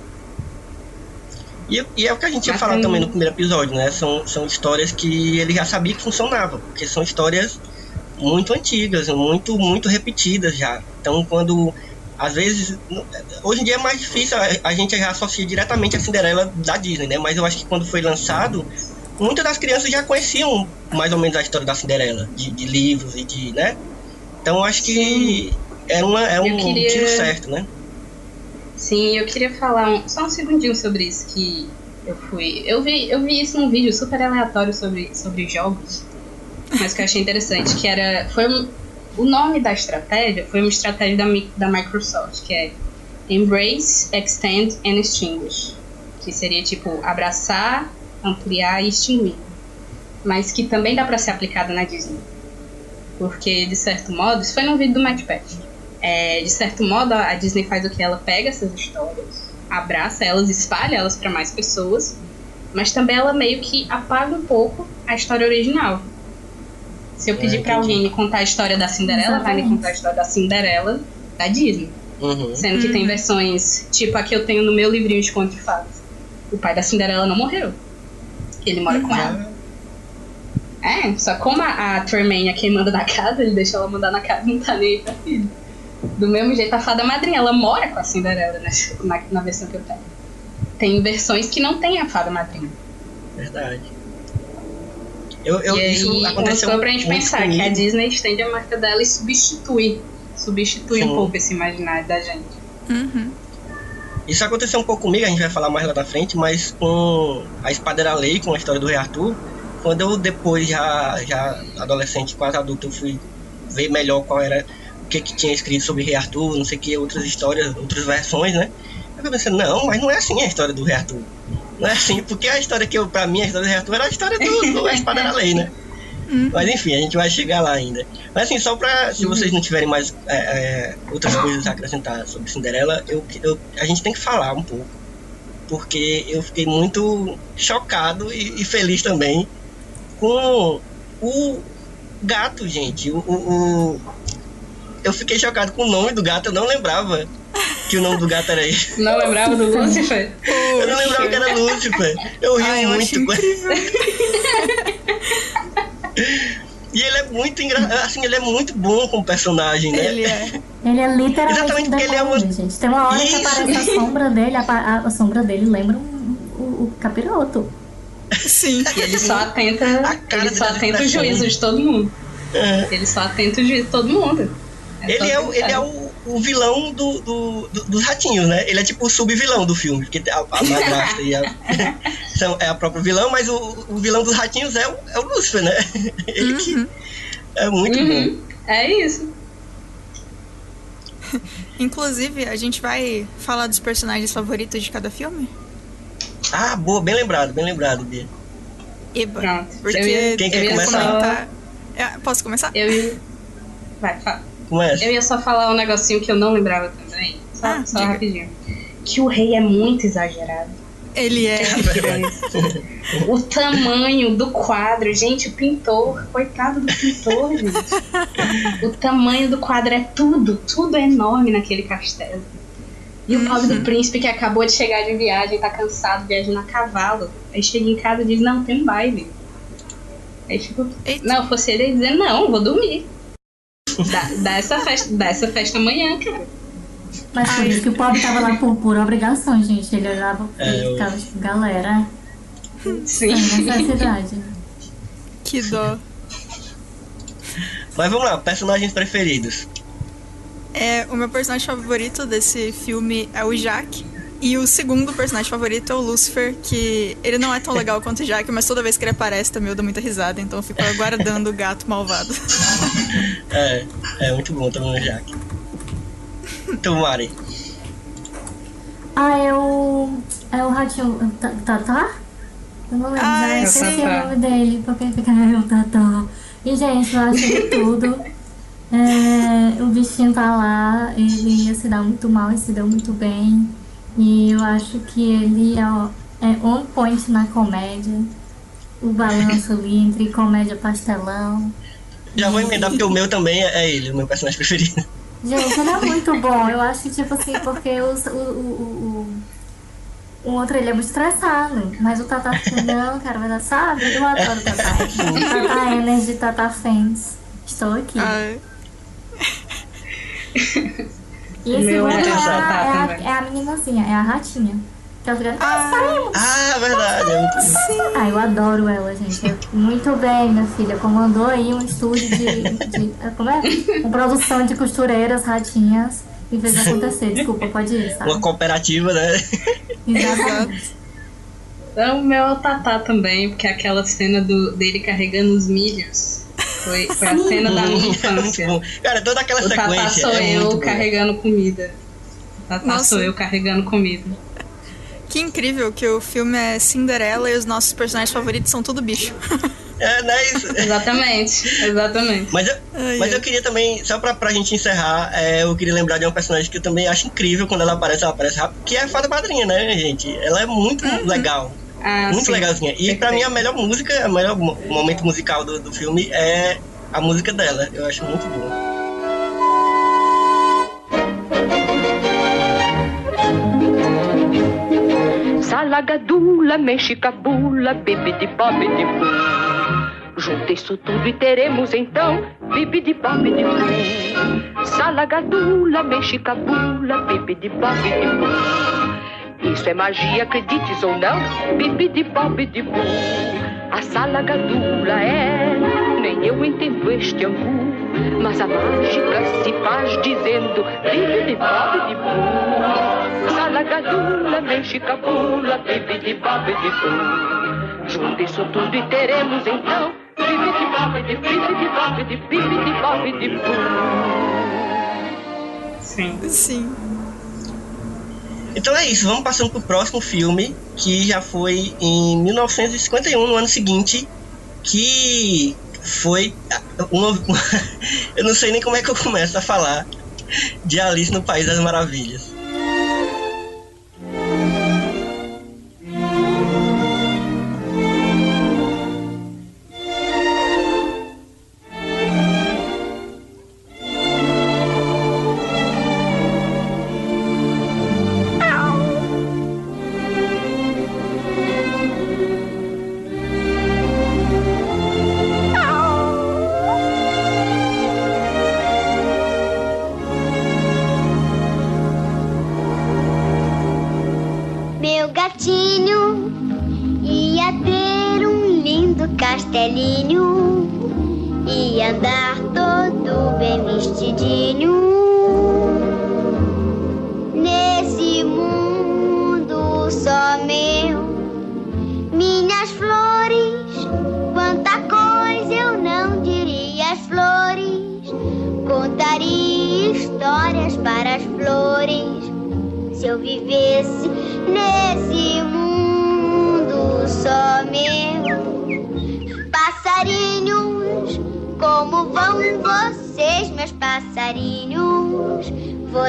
E, e é o que a gente Mas falado tem- também no primeiro episódio, né? São, são histórias que ele já sabia que funcionava, porque são histórias muito antigas, muito, muito repetidas já. Então, quando às vezes, hoje em dia é mais difícil a, gente associar diretamente a Cinderela da Disney, né? Mas eu acho que quando foi lançado, muitas das crianças já conheciam mais ou menos a história da Cinderela, de, de livros e de, né? Então eu acho que é, uma, é um queria... tiro certo, né? Sim, eu queria falar um, só um segundinho sobre isso que eu fui. Eu vi, eu vi isso num vídeo super aleatório sobre, sobre jogos, mas que eu achei interessante, que era. Foi um, o nome da estratégia foi uma estratégia da, da Microsoft, que é Embrace, Extend and Extinguish. Que seria tipo abraçar, ampliar e extinguir. Mas que também dá para ser aplicada na Disney. Porque, de certo modo, isso foi no vídeo do Matt Pat. É, de certo modo, a Disney faz o que? Ela pega essas histórias, abraça elas, espalha elas para mais pessoas, mas também ela meio que apaga um pouco a história original. Se eu pedir é, para alguém me contar a história da Cinderela, vai me contar a história da Cinderela da Disney. Uhum. Sendo que tem versões, tipo a que eu tenho no meu livrinho de conto de fadas. O pai da Cinderela não morreu. Ele mora uhum. com ela. É, só como a, a Tremaine é quem manda na casa, ele deixa ela mandar na casa não tá nem aí pra filho. Do mesmo jeito, a fada madrinha, ela mora com a Cinderela né, na, na versão que eu tenho. Tem versões que não tem a fada madrinha. Verdade. Eu, eu, e aí, isso aconteceu pra gente pensar comigo. que a Disney estende a marca dela e substitui. Substitui Sim. um pouco esse imaginário da gente. Uhum. Isso aconteceu um pouco comigo, a gente vai falar mais lá na frente, mas com a Espada era Lei, com a história do Rei Arthur, quando eu depois, já, já adolescente, quase adulto, eu fui ver melhor qual era o que, que tinha escrito sobre Rei Arthur, não sei o que, outras histórias, outras versões, né? Eu pensei, não, mas não é assim a história do Rei Arthur. Não é assim, porque a história que eu, pra mim, a história do Rei Arthur era a história do, do A Espada era Lei, né? Uhum. Mas enfim, a gente vai chegar lá ainda. Mas assim, só pra. Se vocês não tiverem mais é, é, outras coisas a acrescentar sobre Cinderela, eu, eu, a gente tem que falar um pouco. Porque eu fiquei muito chocado e, e feliz também com o gato, gente. O, o, o, eu fiquei chocado com o nome do gato, eu não lembrava que o nome do gato era esse. Não lembrava do Lucifer? eu não lembrava que era Lucifer. Eu ri Ai, muito. Eu E ele é muito engraçado, assim, ele é muito bom com o personagem, né? Ele é. Ele é literalmente Exatamente porque ele é uma... gente. Tem uma hora Isso. que aparece a sombra dele, a, a, a sombra dele lembra um, o, o capiroto. Sim. E ele só atenta, ele só atenta o juízo de todo mundo. É. Ele só atenta o juízo de todo mundo. É ele, é ele é o, o vilão do, do, do, dos ratinhos, né? Ele é tipo o sub-vilão do filme, porque a, a madrasta e a, são, é a própria vilão, mas o, o vilão dos ratinhos é o, é o Lúcifer, né? Ele uhum. que é muito uhum. bom. É isso. Inclusive, a gente vai falar dos personagens favoritos de cada filme? Ah, boa, bem lembrado, bem lembrado, Bia. Eba. Pronto. Porque ia, Quem quer começar? Comentar... É, posso começar? Eu ia... Vai, fala. Eu ia só falar um negocinho que eu não lembrava também. Só, ah, só rapidinho. Que o rei é muito exagerado. Ele é. o tamanho do quadro, gente, o pintor, coitado do pintor, gente. O tamanho do quadro é tudo, tudo é enorme naquele castelo. E o pobre do Uhum. príncipe que acabou de chegar de viagem, tá cansado, viajando a cavalo. Aí chega em casa e diz, não, tem baile. Aí tipo, Eita. não, fosse ele ia dizer, não, vou dormir. Dá, dá essa festa, dá essa festa amanhã, cara. Mas por isso que o pobre tava lá por pura obrigação, gente. Ele olhava É, e eu- ficava tipo, galera, Sim. sem necessidade. Que dó. Mas vamos lá, personagens preferidos. É, o meu personagem favorito desse filme é o Jack. E o segundo personagem favorito é o Lucifer, que ele não é tão legal quanto o Jack, mas toda vez que ele aparece também eu dou muita risada, então eu fico aguardando o gato malvado. É, é muito bom também o Jack. Então, Mari. Ah, é o. É o ratinho. Ta- Tatá? Eu não lembro, Ah, já é esqueci o nome dele, porque fica é o Tatá. E, gente, eu acho de tudo. É, o bichinho tá lá, ele ia se dar muito mal e se deu muito bem. E eu acho que ele é, é on point na comédia. O balanço ali entre comédia pastelão. Já vou emendar porque o meu também é é ele, o meu personagem preferido. Gente, ele é muito bom. Eu acho que, tipo assim, porque os- o, o, o, o, o outro ele é muito estressado. Mas o Tata não, cara, vai dar, sabe? Eu adoro o Tata. Tata Energy, Tata Fans. Estou aqui. Ah, E esse Meu segundo é, é a, tá é, a, é a meninazinha, é a ratinha. Que ela fica, nós Ah. saímos. Ah, verdade. É muito... Ah, eu adoro ela, gente. É Muito bem, minha filha. Comandou aí um estúdio de. de como é? Uma produção de costureiras, ratinhas. E fez acontecer. Desculpa, pode ir, sabe? Uma cooperativa, né? Exatamente. Então, o meu é o Tatá também, porque aquela cena do, dele carregando os milhos foi, foi a cena da minha É infância. Cara, toda aquela O Tatá sequência sou é eu boa. carregando comida. O Tatá Nossa. sou eu carregando comida. que incrível que o filme é Cinderela e os nossos personagens favoritos são tudo bicho. É, não é isso. Exatamente, exatamente. Mas eu, Ai, mas eu queria também, só pra, pra gente encerrar, é, eu queria lembrar de uma personagem que eu também acho incrível quando ela aparece, ela aparece rápido, que é a Fada Madrinha, né, gente? Ela é muito legal. Ah, muito sim. legalzinha. E pra Perfeito. mim a melhor música, o melhor mo- momento musical do, do filme é a música dela. Eu acho muito boa. Salagadula, mexicabula, bibidi-bobidi-bum. Junta isso tudo e teremos então bibidi-bobidi-bum. Salagadula, mexicabula, bibidi-bobidi-bum. Isso é magia, acredites ou não, bibidi-bobidi-bum. A salagadula é, nem eu entendo este angu. Mas a mágica se faz dizendo bibidi-bobidi-bum. Salagadula, mexicabula, bibidi-bobidi-bum. Junta isso tudo e teremos então bibidi-bobidi, bibidi-bobidi, bibidi-bobidi-bum. Sim. Sim. Então é isso, vamos passando pro próximo filme, que já foi em 1951, no ano seguinte, que foi. Uma, eu não sei nem como é que eu começo a falar de Alice no País das Maravilhas.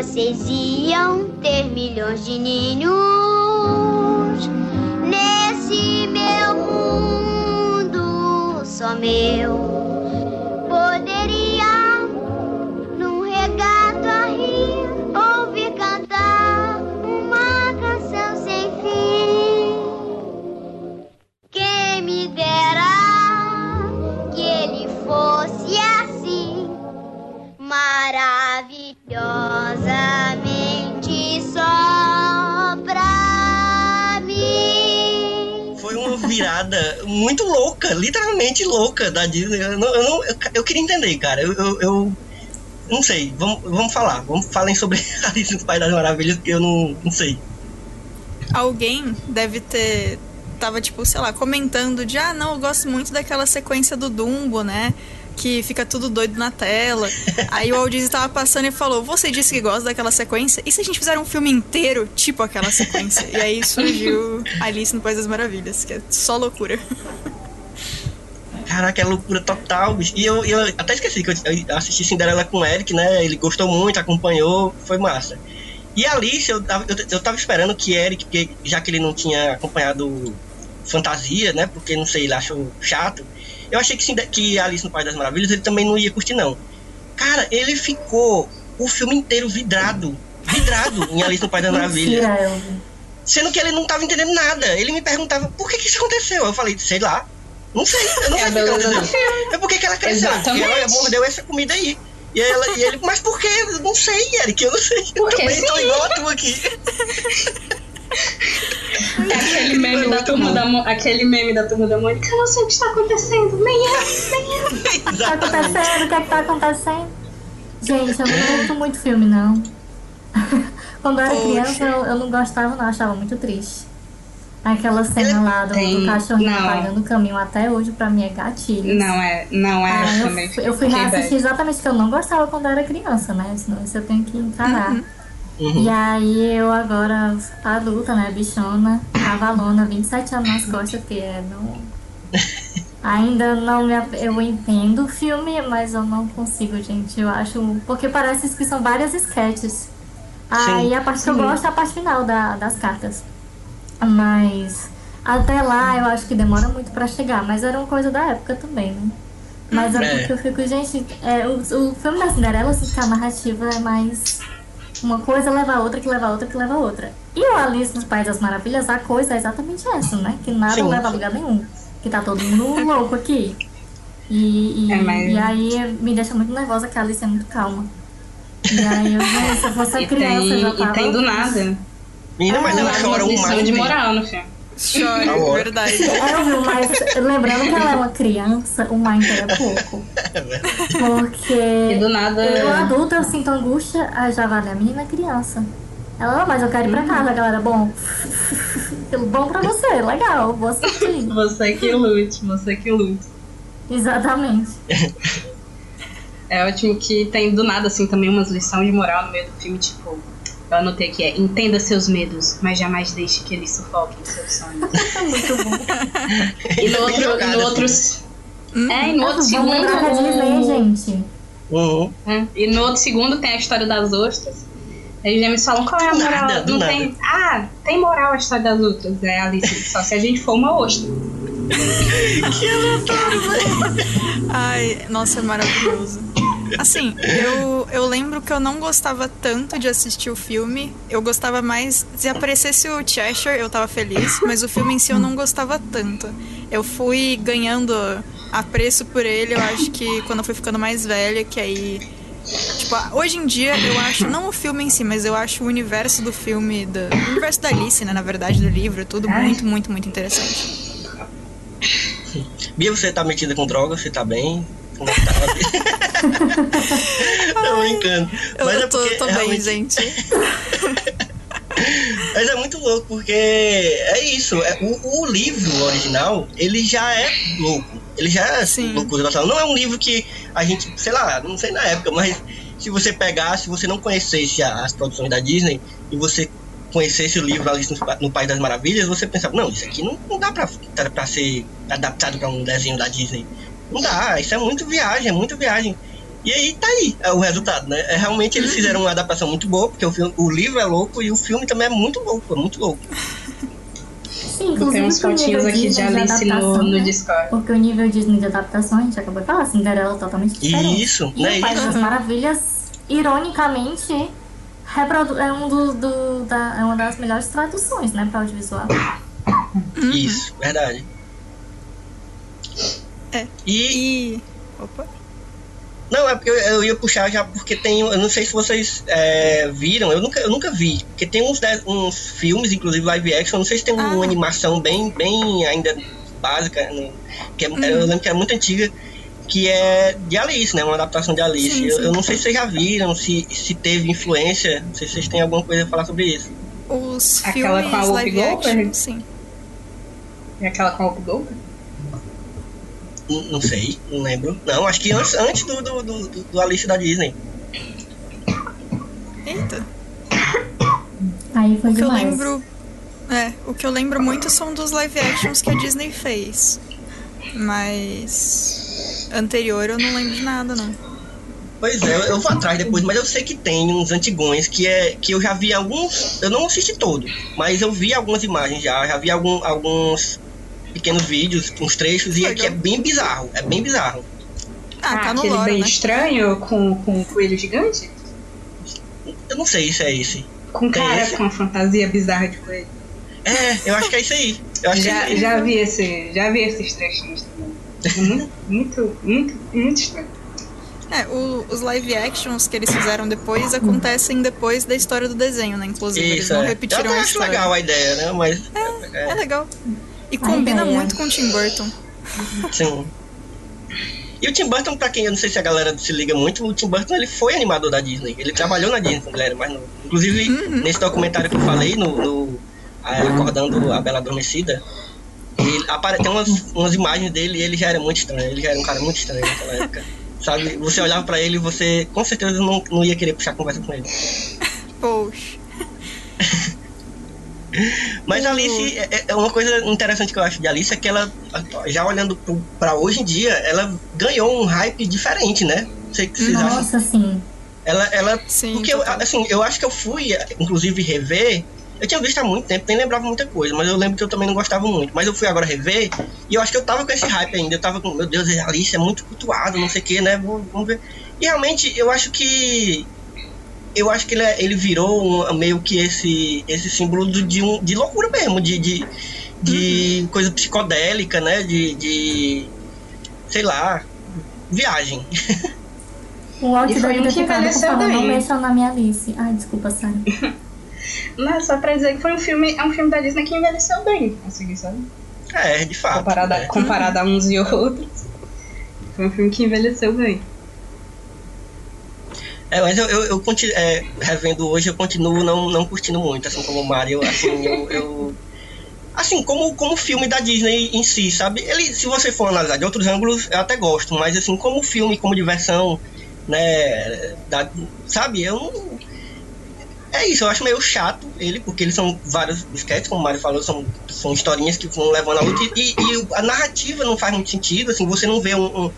Vocês iam ter milhões de ninhos nesse meu mundo só meu. Uma virada muito louca, literalmente louca da Disney. Eu, não, eu, não- eu, eu queria entender, cara. Eu, eu, eu não sei. Vamos, vamos falar. Vamos falem sobre Alice no País das Maravilhas, porque eu não, não sei. Alguém deve ter. Tava, tipo, sei lá, comentando de ah, não, eu gosto muito daquela sequência do Dumbo, né? Que fica tudo doido na tela. Aí o Walt Disney tava passando e falou: Você disse que gosta daquela sequência? E se a gente fizer um filme inteiro, tipo aquela sequência? e aí surgiu Alice no País das Maravilhas, que é só loucura. Caraca, é loucura total, bicho. E eu, eu até esqueci que eu, assisti Cinderela com o Eric, né? Ele gostou muito, acompanhou, foi massa. E Alice, eu, tava- eu, eu tava esperando que Eric, porque, já que ele não tinha acompanhado fantasia, né? Porque, não sei, ele achou chato. Eu achei que, que Alice no País das Maravilhas ele também não ia curtir, não. Cara, ele ficou o filme inteiro vidrado. Vidrado em Alice no País das Maravilhas. Sendo que ele não tava entendendo nada. Ele me perguntava por que, que isso aconteceu. Eu falei, sei lá. Não sei, eu não É sei porque beleza ela do filme. É porque que ela cresceu, porque ela Exatamente. mordeu essa comida aí. E, ela, e ele, mas por quê? Eu não sei, Eric, eu não sei. Eu Porque também tô sim. igual a tu aqui. É aquele meme da turma da Mo- aquele meme da turma da Mônica, eu não sei o que está acontecendo, nem eu, nem eu. O que tá acontecendo? O que é que tá acontecendo? Gente, eu não curto muito filme, não. Quando eu era Poxa. criança, eu, eu não gostava, não. Achava muito triste. Aquela cena lá do, do cachorrinho não. pagando o caminho até hoje, pra mim, é gatilho. Não é, não é, Ah, eu eu, também fui- eu fui fiquei reassistir exatamente porque eu não gostava quando eu era criança, né? Senão isso eu tenho que encarar. Uhum. E aí eu agora, adulta, né, bichona, cavalona, 27 anos nas costas, porque é, não... Ainda não me... Eu entendo o filme, mas eu não consigo, gente. Eu acho... Porque parece que são várias sketches. Aí a parte que eu gosto é a parte final da, das cartas. Mas até lá eu acho que demora muito pra chegar. Mas era uma coisa da época também, né? Mas é É. porque eu fico, gente, é, o, o filme da Cinderela, assim, que a narrativa é mais uma coisa leva a outra, que leva a outra, que leva a outra. E o Alice nos Países das Maravilhas, a coisa é exatamente essa, né? Que nada Sim. leva a lugar nenhum. Que tá todo mundo louco aqui. E, e, É, mas- e aí me deixa muito nervosa que a Alice é muito calma. E aí eu, gente, se eu fosse a E criança, tem, já e tava... tem do nada. Menina, mas Ah, ela chora uma um lição mais de moral no filme. Chora, hora. verdade. É, eu vi, mas lembrando que ela é uma criança, o mind é pouco. Porque E do nada. eu adulta, eu sinto angústia, aí já vale a menina é criança. Ela, "Ah, mas eu quero ir pra casa, galera. Bom, bom pra você, legal, vou assistir. Você que lute, você que lute. Exatamente. É ótimo que tem do nada, assim, também umas lições de moral no meio do filme, tipo. Eu anotei aqui, é entenda seus medos, mas jamais deixe que eles sufoquem seus sonhos. Muito bom. E no outro. jogado, E no outro assim. é, e no outro que Disney, segundo. gente. Uhum. É, E no outro segundo tem a história das ostras. Aí os gêmeos falam qual é a moral. nada, não nada. tem. Ah, tem moral a história das ostras. É Alice. Só se a gente for uma ostra. Ai, nossa, é maravilhoso. Assim, eu, eu lembro que eu não gostava tanto de assistir o filme. Eu gostava mais. Se aparecesse o Cheshire, eu tava feliz. Mas o filme em si eu não gostava tanto. Eu fui ganhando apreço por ele, eu acho que quando eu fui ficando mais velha, que aí. Tipo, hoje em dia eu acho, não o filme em si, mas eu acho o universo do filme, do, o universo da Alice, né, na verdade, do livro, tudo muito, muito, muito interessante. Bia, você tá metida com droga? Você tá bem? É tá? Tô brincando. Eu, Mas é eu tô, porque tô bem, realmente- gente. Mas é muito louco, porque é isso. É, o, o livro original, ele já é louco. Ele já é Sim. loucura total. Não é um livro que a gente, sei lá, não sei na época, mas se você pegasse, se você não conhecesse as produções da Disney e você conhecesse o livro Alice no, Pa- no País das Maravilhas, você pensava, não, isso aqui não, não dá pra, pra, pra ser adaptado pra um desenho da Disney. Não dá, isso é muito viagem, é muito viagem. E aí tá aí é o resultado, né? É, realmente eles fizeram uma adaptação muito boa, porque o, filme, o livro é louco e o filme também é muito louco, é muito louco. Sim, tenho uns aqui de Alice no, adaptação, no né? Discord. Porque o nível Disney de adaptação, a gente acabou de falar, Cinderela é totalmente diferente. Isso, E né? o País Isso. das Maravilhas, ironicamente, é, um do, do- da, é uma das melhores traduções, né, para audiovisual. Isso, verdade. É. E. E. Opa. Não, é porque eu, eu ia puxar já porque tem. Eu não sei se vocês é, viram, eu nunca, eu nunca vi. Porque tem uns, uns filmes, inclusive live action, não sei se tem uma Ah. animação bem, bem ainda básica, no- que é- eu lembro que é muito antiga, que é de Alice, né? Uma adaptação de Alice. Sim, eu, sim. eu não sei se vocês já viram, se, se teve influência, não sei se vocês têm alguma coisa a falar sobre isso. Os Aquela filmes com a Whoopi live action, Goldberg? sim. E aquela com o Goldberg? Não, sei, não lembro. Não, acho que antes, antes do, do, do, do- Alice da Disney. Eita. Aí foi O que eu demais. lembro. É, o que eu lembro muito são dos live actions que a Disney fez. Mas. Anterior eu não lembro de nada, não. Pois é, eu, eu vou atrás depois, mas eu sei que tem uns antigões que é que eu já vi alguns, eu não assisti todo, mas eu vi algumas imagens já, já vi algum, alguns pequenos vídeos, uns trechos e é que é bem bizarro, é bem bizarro. Ah, tá no aquele lore, bem né? estranho com, com o coelho gigante? Eu não sei se é esse. Com Tem cara esse? com a fantasia bizarra de coelho. É, eu acho que é isso aí. Eu acho Já, que é isso. já vi esse, já vi esses trechinhos também. É Muito, muito, muito, muito estranho. É, o- os live actions que eles fizeram depois acontecem depois da história do desenho, né? Inclusive, eles Isso, não é. repetiram eu até a acho história. legal a ideia, né? Mas, É legal. E combina ideia. muito com o Tim Burton. sim. E o Tim Burton, pra quem eu não sei se a galera se liga muito, o Tim Burton ele foi animador da Disney. Ele trabalhou na Disney quando ele era mais novo. Inclusive, nesse documentário que eu falei, no, no ah, Acordando a Bela Adormecida, ele, tem umas, umas imagens dele e ele já era muito estranho. Ele já era um cara muito estranho naquela época. Sabe? Você olhava pra ele e você com certeza não, não ia querer puxar conversa com ele. Poxa. Mas a Alice, é, é uma coisa interessante que eu acho de Alice é que ela, já olhando pra hoje em dia, ela ganhou um hype diferente, né? Não sei o que vocês acham. Nossa, sim. Ela, ela Sim, porque eu, assim, eu acho que eu fui, inclusive, rever. Eu tinha visto há muito tempo, nem lembrava muita coisa, mas eu lembro que eu também não gostava muito. Mas eu fui agora rever e eu acho que eu tava com esse hype ainda. Eu tava com, meu Deus, a Alice é muito cultuado, não sei o que, né? Vamos ver. E realmente, eu acho que. Eu acho que ele, é- ele virou um- meio que esse, esse símbolo do- de, um, de loucura mesmo, de, de, de coisa psicodélica, né? De, de. sei lá. Viagem. O ficado com envelheceu não bem. mexam na minha Alice. Ai, desculpa, Sara. Não, só pra dizer que foi um filme, é um filme da Disney que envelheceu bem, assim, sabe? É, de fato. Comparado, a, é. comparado a uns e outros. Foi um filme que envelheceu bem. É, mas eu, eu, eu conti- é, revendo hoje, eu continuo não, não curtindo muito, assim como o Mario, assim, eu, eu- assim, como, como filme da Disney em si, sabe? Ele, se você for analisar de outros ângulos, eu até gosto, mas assim, como filme, como diversão, né, da- sabe? Eu. É isso, eu acho meio chato ele, porque eles são vários sketches, como o Mario falou, são, são historinhas que vão levando a outra, e, e a narrativa não faz muito sentido, assim, você não vê um- um-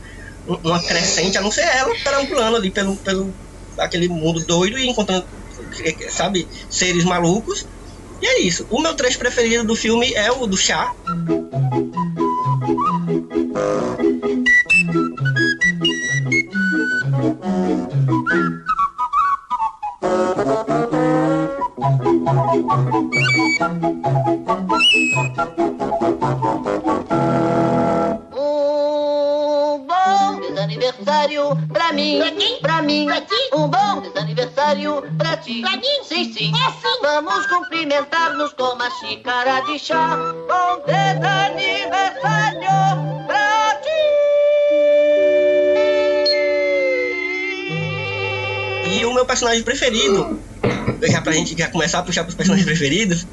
uma crescente, a não ser ela perambulando ali pelo, pelo aquele mundo doido e encontrando, sabe, seres malucos. E é isso. O meu trecho preferido do filme é o do chá. Bom desaniversário pra mim, Pra quem? pra mim. Pra ti? Um bom desaniversário pra ti. Pra mim? Sim, sim. É sim. Vamos cumprimentar-nos com uma xícara de chá. Bom desaniversário pra ti. E o meu personagem preferido, já pra gente já começar a puxar pros personagens preferidos,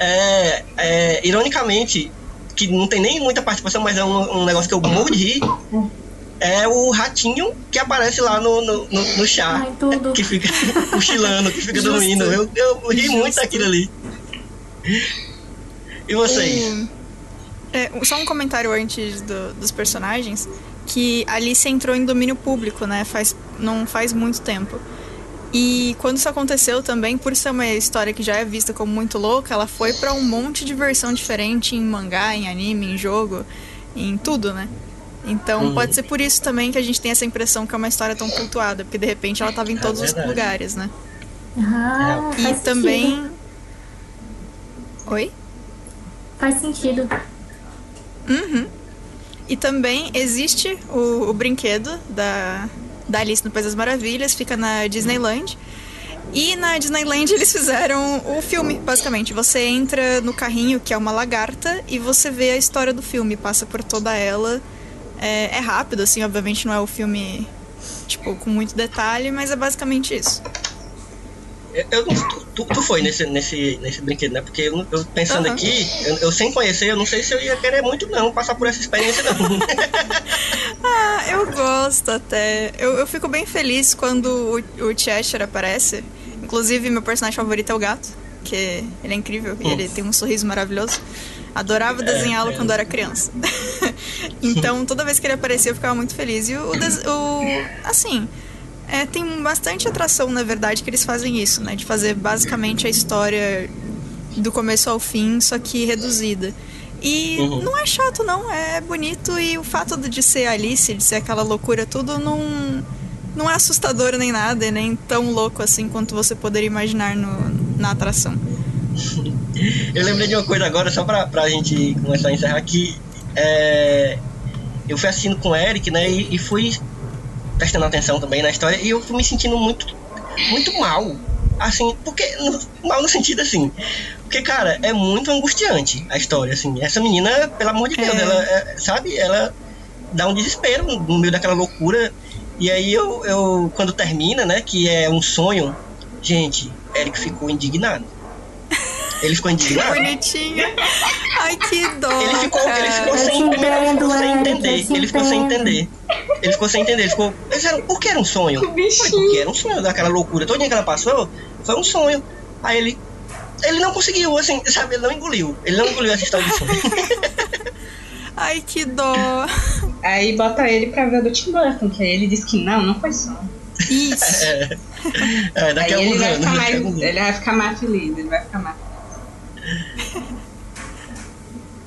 é, é, ironicamente, que não tem nem muita participação, mas é um, um negócio que eu morro de rir, é o ratinho que aparece lá no, no, no, no chá. Ai, tudo. Que fica cochilando, que fica dormindo. Eu, eu ri Justo. muito daquilo ali. E vocês? O- é, só um comentário antes do- dos personagens, que Alice entrou em domínio público, né? Faz, não faz muito tempo. E quando isso aconteceu também, por ser uma história que já é vista como muito louca, ela foi pra um monte de versão diferente em mangá, em anime, em jogo, em tudo, né? Então Uhum. pode ser por isso também que a gente tem essa impressão que é uma história tão cultuada, porque de repente ela tava em É todos os verdade. lugares, né? Ah, E faz também. Sentido. Oi? Faz sentido. Uhum. E também existe o, o brinquedo da, da Alice no País das Maravilhas, fica na Disneyland. E na Disneyland eles fizeram o filme, basicamente. Você entra no carrinho, que é uma lagarta, e você vê a história do filme, passa por toda ela. É, é rápido, assim, obviamente não é o filme, tipo, com muito detalhe, mas é basicamente isso. Eu, tu, tu- foi nesse, nesse, nesse brinquedo, né? Porque eu, eu pensando Aham. aqui, eu, eu sem conhecer, eu não sei se eu ia querer muito não passar por essa experiência não. Ah, eu gosto até. Eu, eu fico bem feliz quando o, o Cheshire aparece. Inclusive, meu personagem favorito é o gato, que ele é incrível e ele tem um sorriso maravilhoso. Adorava desenhá-lo é. quando era criança. então, toda vez que ele aparecia, eu ficava muito feliz. E o, o assim, é, tem bastante atração, na verdade, que eles fazem isso, né? De fazer basicamente a história do começo ao fim, só que reduzida. E Uhum. não é chato, não, é bonito. E o fato de ser Alice, de ser aquela loucura tudo, não, não é assustador nem nada, e nem tão louco assim quanto você poderia imaginar no, na atração. Eu lembrei de uma coisa agora, só pra, pra gente começar a encerrar aqui. É, eu fui assistindo com o Eric, né? E, e fui prestando atenção também na história. E eu fui me sentindo muito, muito mal. Assim, porque. no- mal no sentido assim. Porque, cara, é muito angustiante a história, assim. Essa menina, pelo amor de Deus, É. ela, é, sabe? Ela dá um desespero no meio daquela loucura. E aí eu, eu quando termina, né, que é um sonho, gente, Eric ficou indignado. Ele ficou indignado. Bonitinha. Ai, que dó. Ele ficou, ele ficou sem, primeiro ele ficou sem Eric, entender. Ele ficou sem entender. Ele ficou sem entender. Ele ficou. Eles eram, por que era um sonho? Porque era um sonho daquela loucura. Todo dia que ela passou, foi um sonho. Aí ele. Ele não conseguiu, assim, sabe? Ele não engoliu. Ele não engoliu essa história de sonho. Ai, que dó. Aí bota ele pra ver o do Tim Burton, que aí ele diz que não, não foi só. Isso. É, é daqui aí a ele alguns vai, anos. mais, alguns anos. ele vai ficar mais feliz, ele vai ficar mais feliz.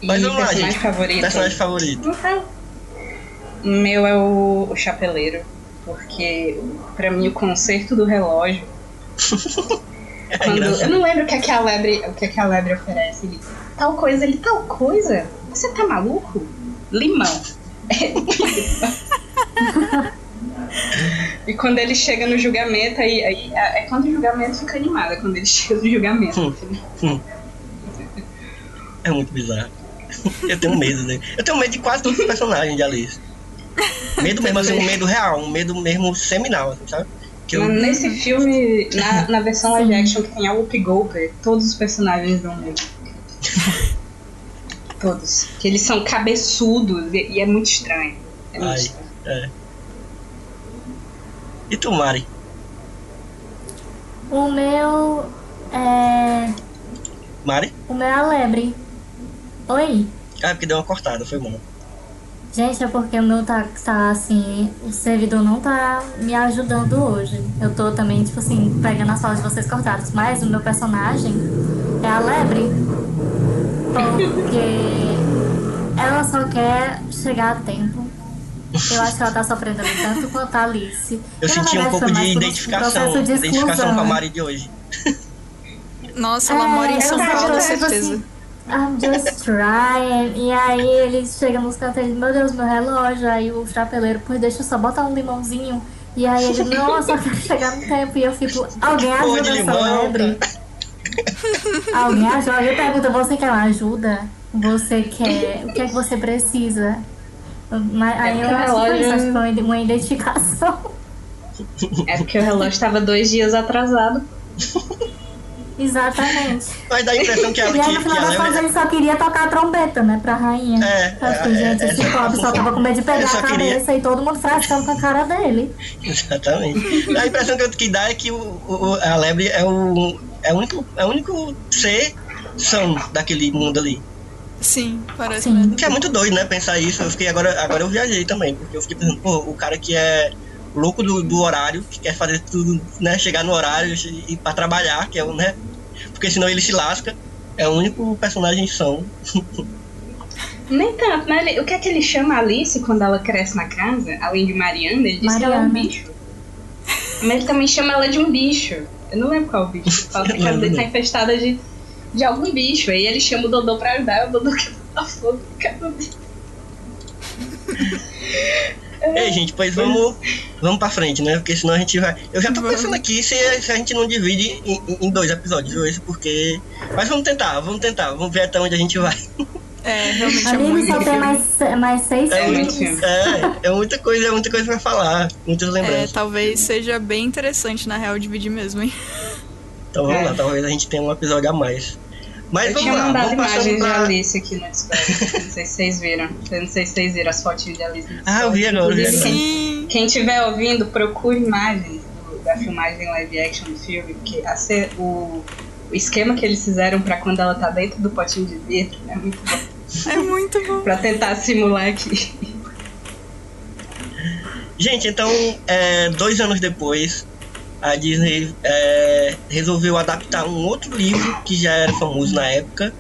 Mas e vamos lá, personagem gente. favorito? Personagem favorito. Não tá. O meu é o, o Chapeleiro, porque pra mim o conserto do relógio. É quando, eu não lembro o que, é que a lebre, o que, é que a lebre oferece. Ele, tal coisa, ele, tal coisa? Você tá maluco? Limão. e quando ele chega no julgamento, aí, aí é é quando o julgamento fica animado, é quando ele chega no julgamento. É muito bizarro. Eu tenho medo dele. Eu tenho medo de quase todos os personagens de Alice. Medo mesmo, assim, um medo real, um medo mesmo seminal, assim, sabe? Que eu, nesse filme, na, na versão live action que tem a Whoopi Goldberg, todos os personagens dão medo. todos. Que eles são cabeçudos e, e é muito estranho. É muito Ai. estranho. é. E tu, Mari? O meu é. Mari? O meu é a lebre. Oi. Ah, porque deu uma cortada, foi bom. Gente, é porque o meu tá, tá assim, o servidor não tá me ajudando hoje. Eu tô também, tipo assim, pegando as falas de vocês cortadas. Mas o meu personagem é a lebre. Porque ela só quer chegar a tempo. Eu acho que ela tá sofrendo ali tanto quanto a Alice. Eu senti um pouco de identificação. processo de Identificação com a né? Mari de hoje. Nossa, ela mora em É, São eu Paulo, com certeza. assim, I'm just trying. E aí eles chegam nos cantos e dizem, meu Deus, meu relógio. Aí o chapeleiro, pois deixa eu só botar um limãozinho. E aí ele, não, eu só quero chegar no tempo. E eu fico, alguém ajuda essa lebre? Alguém ajuda? Eu pergunto, você quer uma ajuda? Você quer. O que é que você precisa? Mas, aí eu foi isso, relógio- acho que foi uma identificação. É porque o relógio tava dois dias atrasado. Exatamente. Mas dá a impressão que ela E aí, no que final ela das contas, é- ele só queria tocar a trombeta, né, pra rainha. É, acho que, é, gente, é, esse é, pobre só tava com medo de pegar a queria- cabeça e todo mundo frascando com a cara dele. Exatamente. A impressão que, eu- que dá é que o, o- a lebre é o, é o único, é o único ser são daquele mundo ali. Sim, parece Sim. mesmo. Que é muito doido, né? Pensar isso. Eu fiquei agora, agora eu viajei também, porque eu fiquei pensando, pô, o cara que é louco do, do horário, que quer fazer tudo, né? Chegar no horário e ir pra trabalhar, que é o, né? Porque senão ele se lasca. É o único personagem são. Nem tanto, né? Ele- O que é que ele chama a Alice quando ela cresce na casa? Além de Mariana, ele diz que ela é um Mariana. bicho. Mas ele também chama ela de um bicho. Eu não lembro qual bicho. Ele fala que a casa dele tá infestada de, de algum bicho. Aí ele chama o Dodô pra ajudar, e o Dodô quer botar fogo dele. Ei, gente, pois vamos, vamos pra frente, né? Porque senão a gente vai. Eu já tô pensando aqui se, se a gente não divide em, em- dois episódios hoje, porque. Mas vamos tentar, vamos tentar, vamos ver até onde a gente vai. É, realmente é Ali ele muito só tem mais, mais seis É filmes. filme. É, é muita coisa, é muita coisa pra falar, muitas É, lembranças. talvez seja bem interessante, na real, dividir mesmo, hein? Então vamos É. lá, talvez a gente tenha um episódio a mais. Mas Eu vamos tinha lá, mandado imagens de pra. Alice aqui no Discord. Não sei se vocês viram. Eu não sei se vocês viram as fotinhas de Alice no Discord. Ah, eu vi agora, quem- Sim. Quem estiver ouvindo, procure imagens do- da filmagem live action do filme, porque a ce- o, o esquema que eles fizeram pra quando ela tá dentro do potinho de vidro é muito bom. É muito bom. Pra tentar simular aqui. Gente, então, é, dois anos depois, a Disney é, resolveu adaptar um outro livro que já era famoso na época,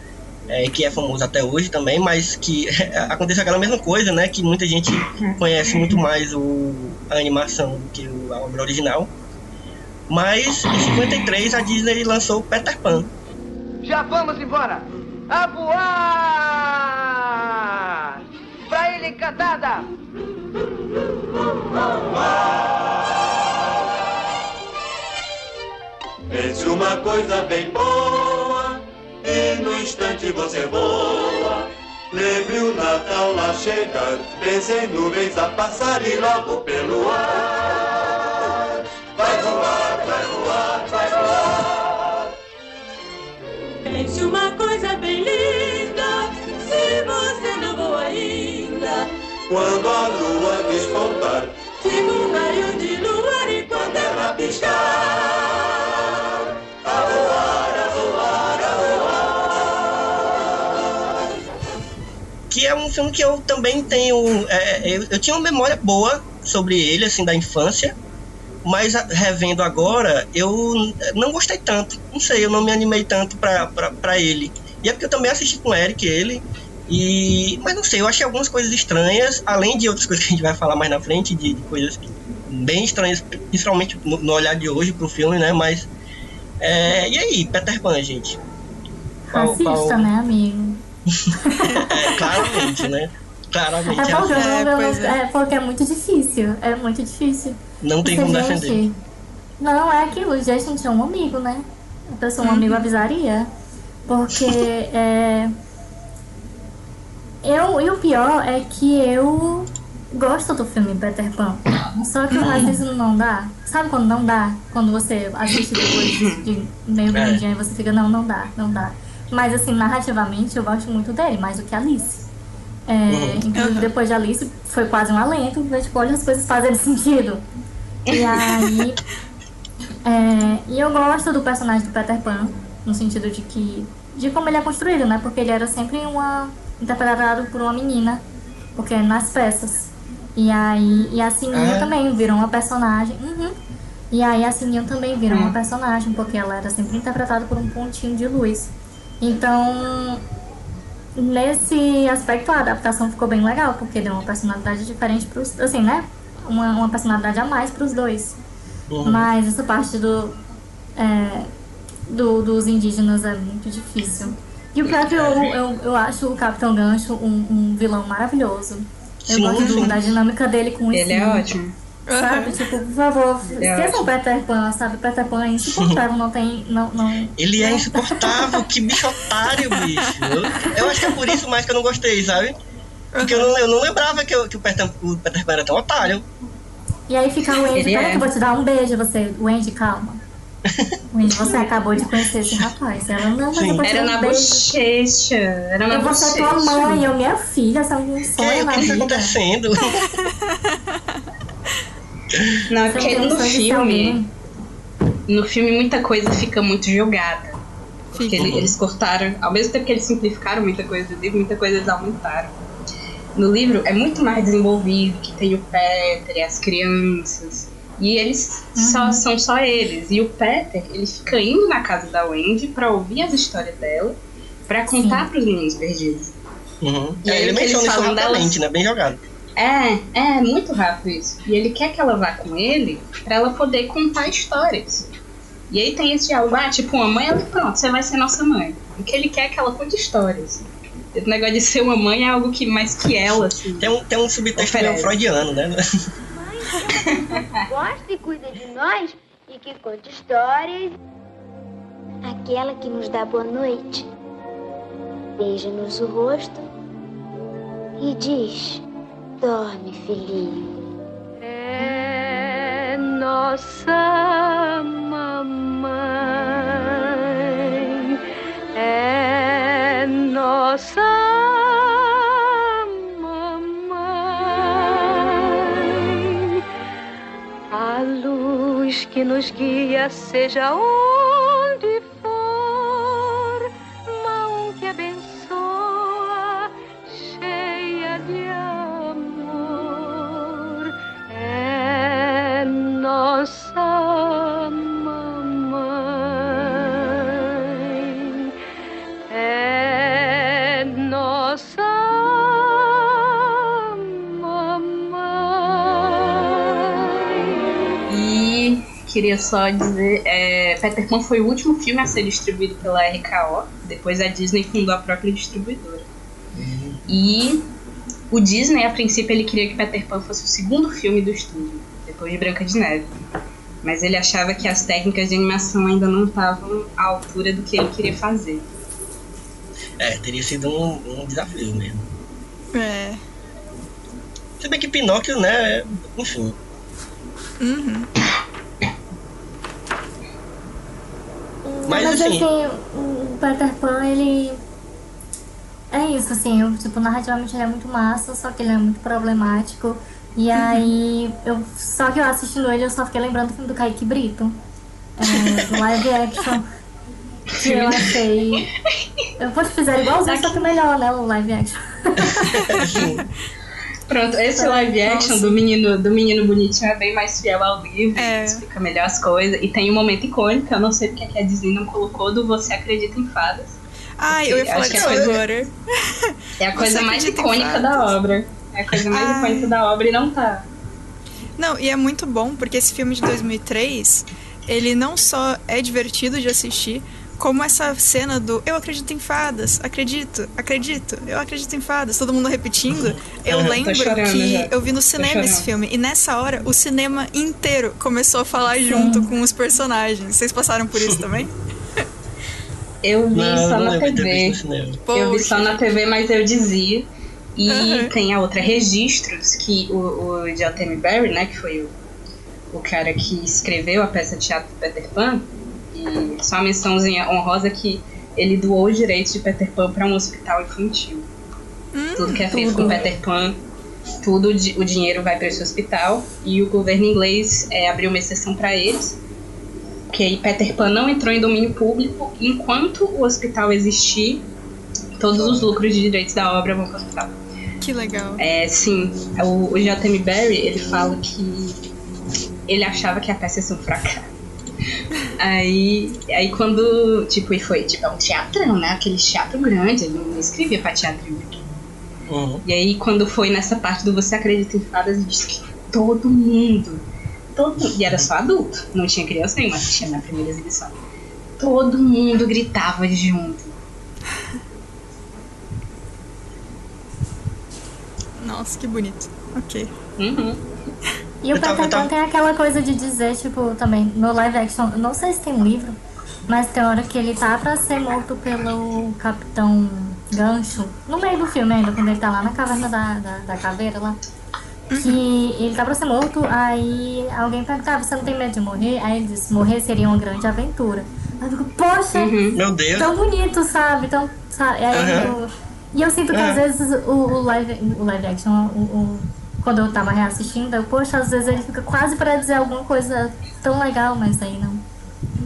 é, que é famoso até hoje também, mas que aconteceu aquela mesma coisa, né? Que muita gente conhece muito mais o, a animação do que a obra original. Mas em 53 a Disney lançou Peter Pan. Já vamos embora! A voar! Pra ilha encantada! Pense uma coisa bem boa e no instante você voa. Lembre o Natal lá chegar, pense em nuvens a passar e logo pelo ar. Vai voar, vai voar, vai voar. Pense uma coisa bem linda, se você não voa ainda. Quando a lua despontar, Siga um raio de luar enquanto ela piscar. Filme que eu também tenho. é, eu, eu tinha uma memória boa sobre ele, assim, da infância, mas revendo agora, eu não gostei tanto. Não sei, eu não me animei tanto pra, pra, pra ele. E é porque eu também assisti com o Eric ele. E, mas não sei, eu achei algumas coisas estranhas, além de outras coisas que a gente vai falar mais na frente, de, de coisas bem estranhas, principalmente no, no olhar de hoje pro filme, né? Mas. é, e aí, Peter Pan, gente? Qual- qual- né, amigo? É, claramente, né? Claramente. É porque, não- pois é. é porque é muito difícil. É muito difícil. Não tem como gente, defender. Não, é aquilo, gente não tinha um amigo, né? A pessoa, um Uhum. amigo avisaria. Porque é. Eu, e o pior é que eu gosto do filme Peter Pan. Só que o racismo não dá. Sabe quando não dá? Quando você assiste depois de, meio É. grandinho e você fica, não, não dá, não dá. Mas assim, narrativamente eu gosto muito dele, mais do que Alice. É, Uhum. Inclusive depois de Alice foi quase um alento, ver, tipo, olha as coisas fazendo sentido. E aí. é, e eu gosto do personagem do Peter Pan, no sentido de que. de como ele é construído, né? Porque ele era sempre uma. interpretado por uma menina, porque é nas peças. E aí. E a Sininho Ah. também virou uma personagem. Uhum. E aí a Sininho também virou uma personagem, porque ela era sempre interpretada por um pontinho de luz. Então. Nesse aspecto, a adaptação ficou bem legal, porque deu uma personalidade diferente pros. Assim, né? Uma, uma personalidade a mais pros dois. Uhum. Mas essa parte do, é, do- dos indígenas é muito difícil. E o pior é que eu, eu, eu acho o Capitão Gancho um, um vilão maravilhoso. Eu Sim, gosto sim. da dinâmica dele com o Ele é ótimo. Sabe? Tipo, por favor, é esqueçam o. Peter Pan, sabe? Peter Pan é insuportável, não tem. Não, não... Ele é insuportável, que bicho otário, bicho. Eu, eu acho que é por isso mais que eu não gostei, sabe? Porque eu não, eu não lembrava que, eu- que o, Peter, o Peter Pan era tão otário. E aí fica o Andy, Ele peraí é. que eu vou te dar um beijo, você. O Andy, calma. O Andy, você acabou de conhecer esse rapaz. Ela, não, mas Sim. eu vou te Era dar na um beijo. bochecha. Era na Eu vou ser tua mãe, eu minha filha, essa não Que, sonha o na que está vida. acontecendo? Não, é Você porque tem um no filme. No filme muita coisa fica muito jogada. Porque ele- eles cortaram, ao mesmo tempo que eles simplificaram muita coisa do livro, muita coisa eles aumentaram. No livro é muito mais desenvolvido, que tem o Peter e as crianças. E eles só são só eles. E o Peter, ele fica indo na casa da Wendy pra ouvir as histórias dela, pra contar pros meninos perdidos. Uhum. E É, aí ele que eles menciona isso falam rapidamente, delas- né? Bem jogado. É, é muito rápido isso. E ele quer que ela vá com ele pra ela poder contar histórias. E aí tem esse diálogo, ah, tipo, uma mãe, ela, pronto, você vai ser nossa mãe. O que ele quer é que ela conte histórias. Esse negócio de ser uma mãe é algo que mais que ela, assim. Tem um, tem um subtexto meio freudiano, né? Gosta e cuida de nós e que conta histórias. Aquela que nos dá boa noite. Beija-nos o rosto e diz: Dorme, filhinho. É nossa mamãe, é nossa mamãe. A luz que nos guia, seja onde queria só dizer, é, Peter Pan foi o último filme a ser distribuído pela RKO. Depois a Disney fundou a própria distribuidora. E o Disney, a princípio, ele queria que Peter Pan fosse o segundo filme do estúdio, depois de Branca de Neve. Mas ele achava que as técnicas de animação ainda não estavam à altura do que ele queria fazer. É, teria sido um, um desafio mesmo. É. Se bem que Pinóquio, né? Enfim. Uhum. Mas, Mas assim- assim, o Peter Pan, ele. É isso, assim, eu, tipo, narrativamente ele é muito massa, só que ele é muito problemático. E aí, eu, só que eu assistindo ele, eu só fiquei lembrando do filme do Kaique Brito. É, do live action. Que eu achei. Eu vou te fizer igualzinho, só que melhor, né? O live action. Pronto, esse live action do menino, do menino bonitinho é bem mais fiel ao livro, explica melhor as coisas. E tem um momento icônico, eu não sei porque que a Disney não colocou do Você Acredita em Fadas. Ai, eu ia falar Acho que disso é agora. É a coisa Você mais icônica da obra. É a coisa mais Ai. icônica da obra e não tá. Não, e é muito bom porque esse filme de 2003, ele não só é divertido de assistir, como essa cena do eu acredito em fadas, acredito, acredito, eu acredito em fadas, todo mundo repetindo. Eu Aham, tô lembro chorando que já. eu vi no Tô cinema esse chorando. filme e nessa hora o cinema inteiro começou a falar junto com os personagens. Vocês passaram por isso também? Eu vi Não, só não na TV. Eu vi só na TV, mas eu dizia. E Aham. tem a outra, Registros, que o, o J.T. Barry, né, que foi o, o cara que escreveu a peça de teatro do Peter Pan, só uma mençãozinha honrosa que ele doou os direitos de Peter Pan para um hospital infantil. tudo que é feito com Peter Pan, tudo o dinheiro vai para esse hospital e o governo inglês é, abriu uma exceção para eles. Que aí Peter Pan não entrou em domínio público enquanto o hospital existir. Todos os lucros de direitos da obra vão para o hospital. Que legal. É, sim, o, o J.M. Barry, ele fala que ele achava que a peça ia ser um fracasso. Aí, aí quando, tipo, e foi, tipo, é um teatrão, né? Aquele teatro grande, ele não escrevia pra teatro. Uhum. E aí quando foi nessa parte do Você Acredita em Fadas, ele disse que todo mundo, todo e era só adulto, não tinha criança nenhuma assistindo na primeira exibição. Todo mundo gritava junto. Nossa, que bonito. Ok. Uhum. E o Eu Peter Pan tem aquela coisa de dizer, tipo, também, no live action, não sei se tem um livro, mas tem hora que ele tá pra ser morto pelo Capitão Gancho, no meio do filme ainda, quando ele tá lá na caverna da, da, da caveira lá. Que ele tá pra ser morto, aí alguém pergunta, ah, você não tem medo de morrer? Aí ele diz, morrer seria uma grande aventura. Aí eu fico, poxa, Meu Deus. tão bonito, sabe? Tão, sabe? Aí Aham. eu- e eu sinto que às É. vezes o, o live, o live action, o, o- quando eu tava reassistindo, eu, poxa, às vezes ele fica quase pra dizer alguma coisa tão legal, mas aí não.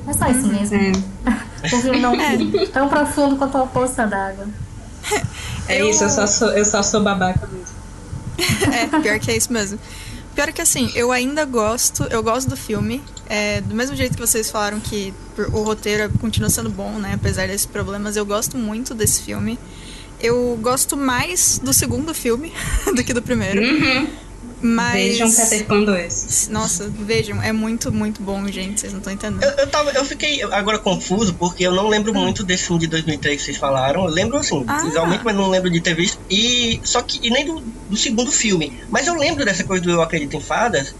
É só isso mesmo. É. O filme não tão profundo quanto uma poça d'água. É Eu- isso, eu só sou, eu só sou babaca mesmo. É, pior que é isso mesmo. Pior que assim, eu ainda gosto, eu gosto do filme. É, do mesmo jeito que vocês falaram que o roteiro continua sendo bom, né? Apesar desses problemas, eu gosto muito desse filme. Eu gosto mais do segundo filme do que do primeiro. Uhum. Mas. Vejam Peter Pan 2. Nossa, vejam, é muito, muito bom, gente. Vocês não estão entendendo. Eu, eu, tava, eu fiquei agora confuso porque eu não lembro muito desse filme de 2003 que vocês falaram. Eu lembro assim, Ah. visualmente, mas não lembro de ter visto. E só que e nem do, do segundo filme. Mas eu lembro dessa coisa do Eu Acredito em Fadas.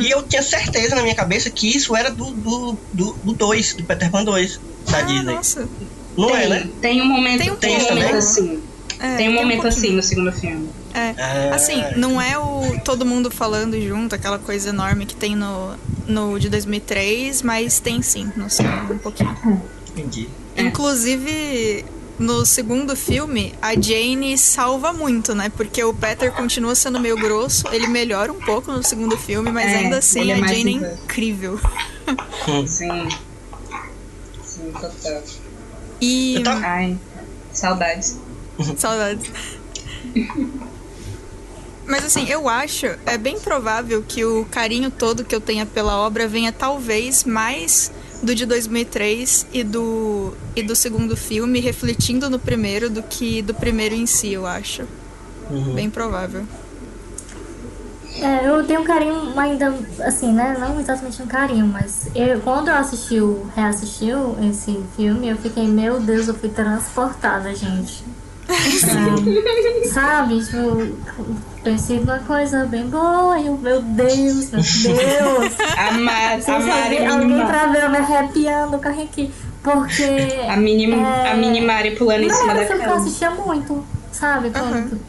E eu tinha certeza na minha cabeça que isso era do 2, do, do, do, dois, do Peter Pan 2 da Ah, Disney. nossa. Não tem, é, né? Tem um momento, Tem um tem um pouquinho. momento assim. É, tem um momento pouquinho. assim no segundo filme. É. Ah, Assim, não é o todo mundo falando junto, aquela coisa enorme que tem no, no de 2003, mas tem sim, no segundo, um pouquinho. Entendi. Inclusive, no segundo filme, a Jane salva muito, né? Porque o Peter continua sendo meio grosso, ele melhora um pouco no segundo filme, mas É, ainda assim é a Jane é simpático. incrível. Sim. Sim, total. E. Ai, saudades. Saudades. Mas assim, eu acho, é bem provável que o carinho todo que eu tenha pela obra venha talvez mais do de 2003 e do e do segundo filme refletindo no primeiro do que do primeiro em si, eu acho. Uhum. Bem provável. É, eu tenho um carinho ainda, assim, né? Não exatamente um carinho, mas eu, quando eu assisti, o- reassisti esse filme, eu fiquei, meu Deus, eu fui transportada, gente. É, sabe? Tipo, pensei numa coisa bem boa e eu, meu Deus, meu Deus. Amar, amar alguém, pra ver eu me arrepiando, corre aqui. Porque. A mini, é, a mini Mari pulando em não cima era da um filme que eu cama. assistia muito, sabe? Uhum.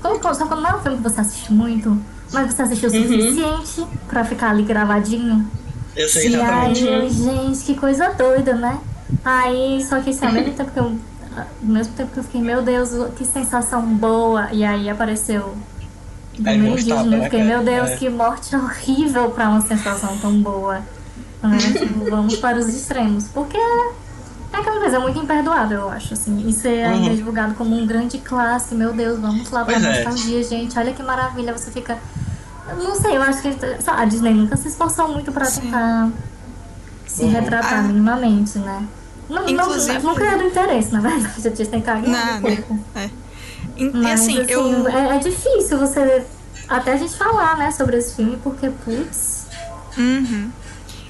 quando, quando, quando não é um filme que você assiste muito, mas você assistiu o Uhum. suficiente pra ficar ali gravadinho. Eu sei E aí, exatamente. eu, gente, que coisa doida, né? Aí, só que assim, ao mesmo tempo que eu. Ao mesmo tempo que eu fiquei, meu Deus, que sensação boa. E aí apareceu o Aí primeiro mostrava, indígena. Eu né, fiquei, meu Deus, É. que morte horrível pra uma sensação tão boa. Né? Tipo, vamos para os extremos. Porque é aquela coisa, é muito imperdoável, eu acho. Assim, e ser ainda Uhum. divulgado como um grande clássico, meu Deus, vamos lá pra Pois é. nostalgia, gente. Olha que maravilha, você fica. Não sei, eu acho que a Disney nunca se esforçou muito pra tentar se Uhum. retratar Ah. minimamente, né? Não, Inclusive- não, nunca é do interesse, na verdade. A Disney caga um Nada. pouco. É. Mas, assim, assim, eu. é, é difícil você. Até a gente falar, né, sobre esse filme, porque, putz. Uhum.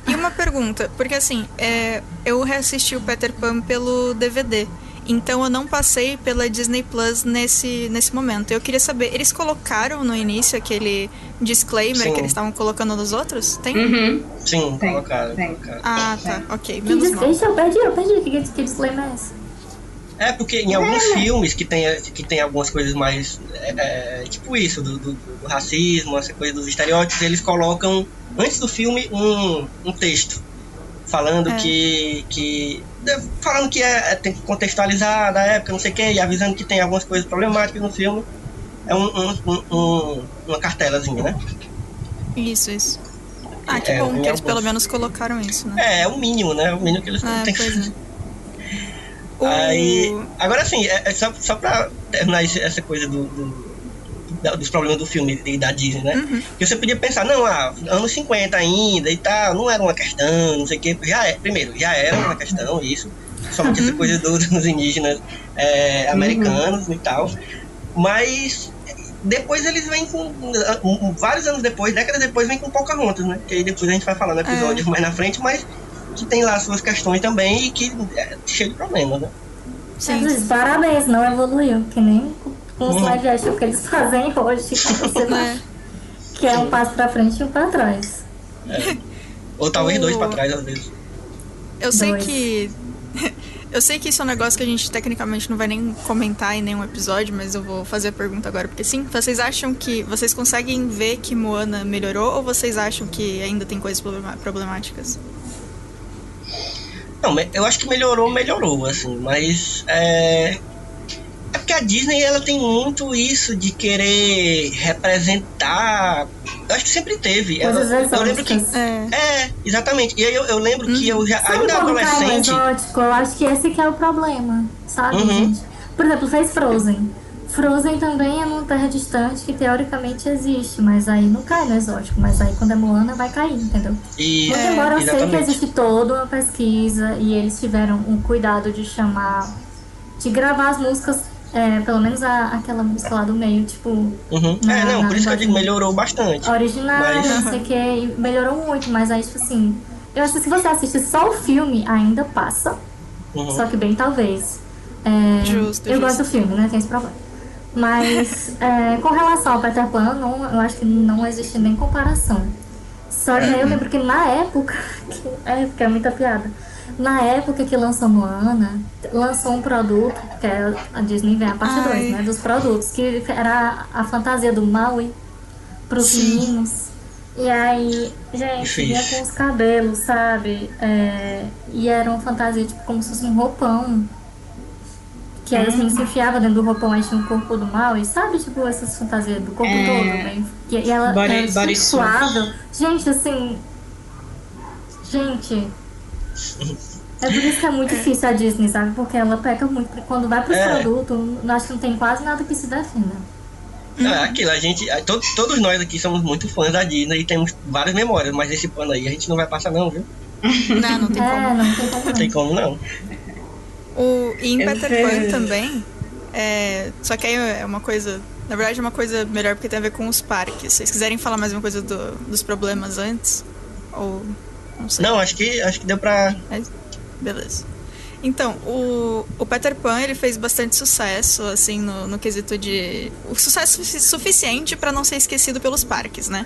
E uma pergunta, porque assim, é, eu reassisti o Peter Pan pelo DVD. Então eu não passei pela Disney Plus nesse, nesse momento. Eu queria saber, eles colocaram no início aquele disclaimer Sim. que eles estavam colocando nos outros? Tem? Uhum. Sim, Tem, colocaram, tem. colocaram. Ah, tá. Ok, Que menos dis... mal. Ixi, eu perdi, eu perdi. Que, que, que disclaimer é esse? É, porque em alguns filmes que tem, que tem algumas coisas mais. é, é, tipo isso, do, do- do racismo, essa coisa dos estereótipos, eles colocam antes do filme um, um texto falando É. que. que é, falando que é, é- tem que contextualizar da época, não sei o que, e avisando que tem algumas coisas problemáticas no filme. É um, um- um- um- uma cartelazinha, né? Isso, isso. Ah, que É, bom que eles alguns. pelo menos colocaram isso, né? É, é o mínimo, né? O mínimo que eles Ah, têm que pois é. O- Aí, agora sim, é, é só, só pra terminar esse- essa coisa do, do- da- dos problemas do filme e da Disney, né? Uhum. Que você podia pensar, não, ah, anos 50 ainda e tal, não era uma questão, não sei o quê. Já é, primeiro, já era uma questão isso, somente essa coisa do- dos indígenas é, americanos e tal. Mas depois eles vêm com. vários anos depois, décadas depois, vem com Pocahontas, né? Que aí depois a gente vai falar no episódio mais na frente, mas que tem lá suas questões também e que é cheio de problemas, né? Sim. Mas, parabéns, não evoluiu. Que nem com os Uhum. live action que eles fazem hoje. né? Que é um passo pra frente e um pra trás. Ou talvez O- dois pra trás, às vezes. Eu sei Dois. que. Eu sei que isso é um negócio que a gente tecnicamente não vai nem comentar em nenhum episódio, mas eu vou fazer a pergunta agora, porque sim, vocês acham que. Vocês conseguem ver que Moana melhorou ou vocês acham que ainda tem coisas problemáticas? Não, eu acho que melhorou, melhorou, assim, mas é. É porque a Disney ela tem muito isso de querer representar. Eu acho que sempre teve. Eu, Coisas eu lembro que. É. É, exatamente. E aí eu, eu lembro que eu já, Sabe ainda no adolescente. exótico? Eu acho que esse que é o problema, sabe, Uhum. gente? Por exemplo, fez Frozen. Frozen também é numa terra distante que teoricamente existe, mas aí não cai no exótico. Mas aí quando é Moana vai cair, entendeu? E, Muito embora eu sei que exatamente. existe toda uma pesquisa e eles tiveram um cuidado de chamar, de gravar as músicas, é, pelo menos a- aquela música lá do meio, tipo, Uhum. na- é, não, na por isso que eu digo, melhorou bastante. originária, Mas- não sei o que, melhorou muito, mas aí, tipo assim, eu acho que se você assiste só o filme, ainda passa, Uhum. só que bem talvez. É, Justo, eu justo. gosto do filme, né? Tem esse problema. Mas é, com relação ao Peter Pan, não, eu acho que não existe nem comparação. Só que eu lembro que na época. Que, é, porque é muita piada. Na época que lançou Moana, lançou um produto, que é a Disney vem a parte Ai. 2, né? Dos produtos, que era a fantasia do Maui pros meninos. E aí, gente, ia com os cabelos, sabe? É, e era uma fantasia, tipo, como se fosse um roupão. Que aí os meninos se enfiavam dentro do roupão, aí tinha o corpo do mal, e sabe, tipo, essas fantasias do corpo É. todo, bem. E, e ela Body- era body suave. Gente, assim. Gente. É por isso que é muito difícil a Disney, sabe? Porque ela peca muito. Quando vai pros É. produtos, eu acho que não tem quase nada que se defenda. É aquilo, a gente. to- todos nós aqui somos muito fãs da Disney e temos várias memórias, mas esse pano aí a gente não vai passar, não, viu? Não, não tem É, como. não tem como Não não. tem como não. O, e em Peter. Pan também, é, só que aí é uma coisa Na verdade é uma coisa melhor porque tem a ver com os parques. Se vocês quiserem falar mais uma coisa do, dos problemas antes? Ou. Não sei. Não, acho que, acho que deu pra. Mas, beleza. Então, o, o Peter Pan ele fez bastante sucesso, assim, no, no quesito de. O sucesso sufici- suficiente para não ser esquecido pelos parques, né?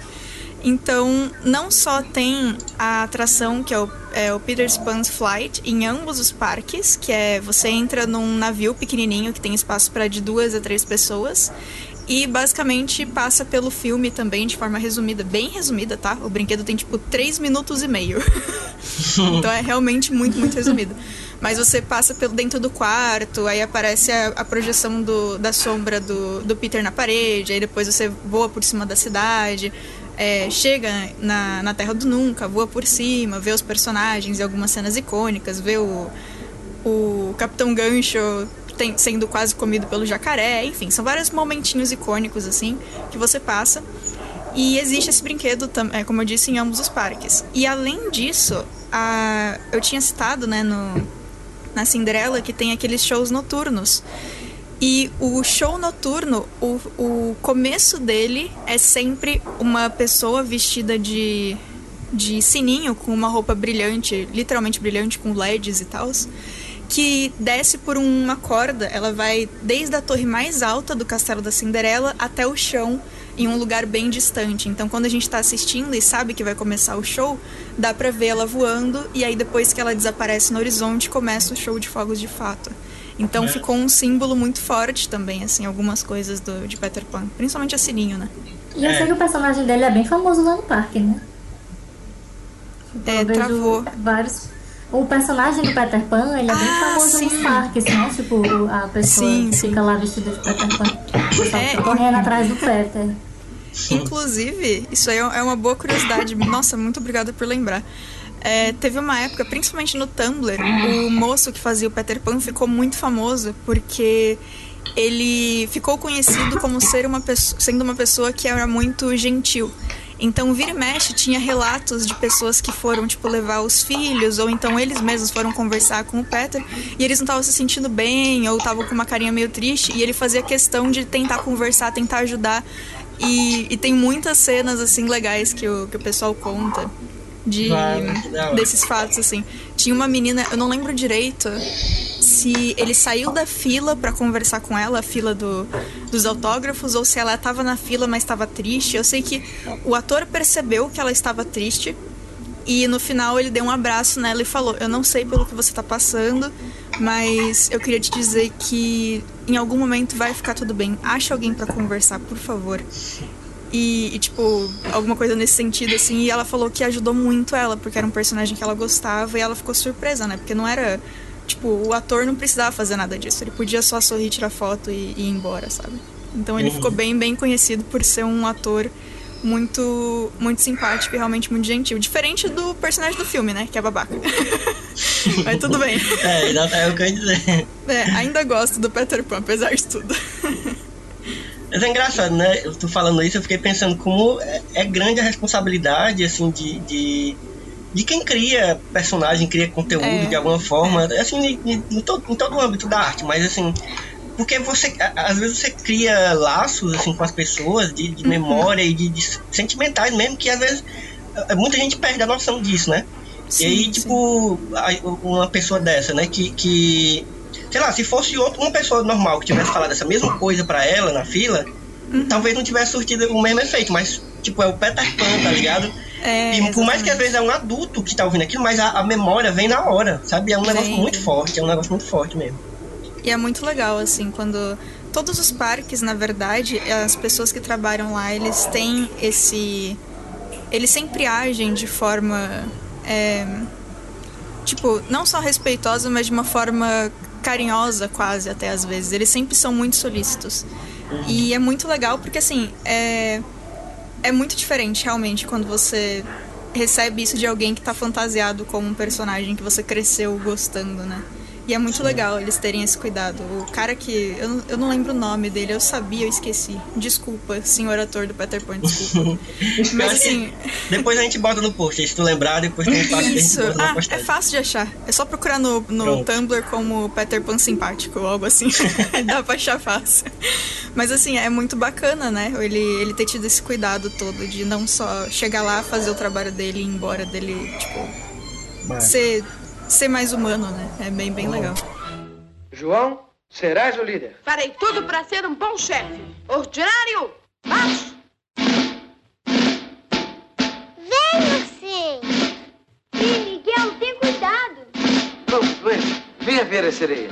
Então, não só tem a atração que é o, é o Peter Pan's Flight em ambos os parques, que é você entra num navio pequenininho que tem espaço para de duas a três pessoas. E basicamente passa pelo filme também de forma resumida, bem resumida, tá? O brinquedo tem tipo 3 minutos e meio. então é realmente muito, muito resumido. Mas você passa pelo dentro do quarto, aí aparece a, a projeção do, da sombra do, do Peter na parede, aí depois você voa por cima da cidade, é, chega na, na Terra do Nunca, voa por cima, vê os personagens e algumas cenas icônicas, vê o, o Capitão Gancho tem- sendo quase comido pelo jacaré, enfim, são vários momentinhos icônicos assim que você passa. E existe esse brinquedo, é, como eu disse, em ambos os parques. E além disso, a, eu tinha citado né, no, na Cinderela que tem aqueles shows noturnos. E o show noturno, o, o começo dele é sempre uma pessoa vestida de, de sininho, com uma roupa brilhante, literalmente brilhante, com LEDs e tal, que desce por uma corda. Ela vai desde a torre mais alta do castelo da Cinderela até o chão, em um lugar bem distante. Então, quando a gente tá assistindo e sabe que vai começar o show, dá pra ver ela voando, e aí depois que ela desaparece no horizonte, começa o show de fogos de fato. Então É. ficou um símbolo muito forte também, assim, algumas coisas do, de Peter Pan. Principalmente a Sininho, né? E eu sei que o personagem dele é bem famoso lá no parque, né? É, Eu vejo travou. vários. O personagem do Peter Pan, ele é bem Ah, famoso sim. nos parques, né? Tipo, a pessoa Sim, que sim. fica lá vestida de Peter Pan. É, fica correndo atrás do Peter. Inclusive, isso aí é uma boa curiosidade. Nossa, muito obrigada por lembrar. É, teve uma época, principalmente no Tumblr, o moço que fazia o Peter Pan ficou muito famoso porque ele ficou conhecido como ser uma pesso- sendo uma pessoa que era muito gentil. Então, vira e mexe, tinha relatos de pessoas que foram, tipo, levar os filhos, ou então eles mesmos foram conversar com o Peter, e eles não estavam se sentindo bem, ou estavam com uma carinha meio triste, e ele fazia questão de tentar conversar, tentar ajudar. E, e tem muitas cenas, assim, legais que o, que o pessoal conta de desses fatos, assim. Tinha uma menina, eu não lembro direito se ele saiu da fila pra conversar com ela, a fila do, dos autógrafos, ou se ela tava na fila, mas estava triste. Eu sei que o ator percebeu que ela estava triste. E no final ele deu um abraço nela e falou: Eu não sei pelo que você tá passando, mas eu queria te dizer que em algum momento vai ficar tudo bem. Ache alguém pra conversar, por favor. E, e, tipo, alguma coisa nesse sentido, assim. E ela falou que ajudou muito ela, porque era um personagem que ela gostava e ela ficou surpresa, né? Porque não era. Tipo, o ator não precisava fazer nada disso. Ele podia só sorrir, tirar foto e, e ir embora, sabe? Então ele Uhum. ficou bem, bem conhecido por ser um ator muito muito simpático e realmente muito gentil. Diferente do personagem do filme, né? Que é babaca. Mas tudo bem. É, exato, é o que eu ia dizer. É, ainda gosto do Peter Pan, apesar de tudo. Mas é engraçado, né? Eu tô falando isso, eu fiquei pensando como é, é grande a responsabilidade, assim, de, de, de quem cria personagem, cria conteúdo É, de alguma forma, assim, em, em- todo, em todo o âmbito da arte, mas assim, porque você, às vezes você cria laços, assim, com as pessoas, de, de memória e de, de sentimentais mesmo, que às vezes eh, muita gente perde a noção disso, né? e aí, Sim, tipo, a- uma pessoa dessa, né, que, que sei lá, se fosse outra, uma pessoa normal que tivesse falado essa mesma coisa pra ela na fila, Uhum. talvez não tivesse surtido o mesmo efeito, mas, tipo, é o Peter Pan, tá ligado? É, e por mais que às vezes é um adulto que tá ouvindo aquilo, mas a, a memória vem na hora, sabe? É um negócio Vem. muito forte, é um negócio muito forte mesmo. E é muito legal, assim, quando. Todos os parques, na verdade, as pessoas que trabalham lá, eles têm esse. Eles sempre agem de forma. é, tipo, não só respeitosa, mas de uma forma carinhosa, quase, até às vezes. Eles sempre são muito solícitos. E é muito legal porque, assim, é. É muito diferente, realmente, quando você recebe isso de alguém que tá fantasiado como um personagem que você cresceu gostando, né? E é muito legal eles terem esse cuidado. O cara que. Eu, não- eu não lembro o nome dele, eu sabia, eu esqueci. Desculpa, senhor ator do Peter Pan, desculpa. Mas assim. Depois a gente bota no post, se tu lembrar, depois tem um gente Isso. Ah, é fácil de achar. É só procurar no, no Pronto. Tumblr como Peter Pan simpático ou algo assim. Dá pra achar fácil. Mas assim, é muito bacana, né? Ele, ele ter tido esse cuidado todo de não só chegar lá, fazer o trabalho dele e ir embora dele, tipo, ser, ser mais humano, né? É bem, bem legal. João, serás o líder. Farei tudo para ser um bom chefe. Ordinário, marche! Venha, sim. Sim, Miguel, tem cuidado. Vamos, doente. Venha ver a sereia.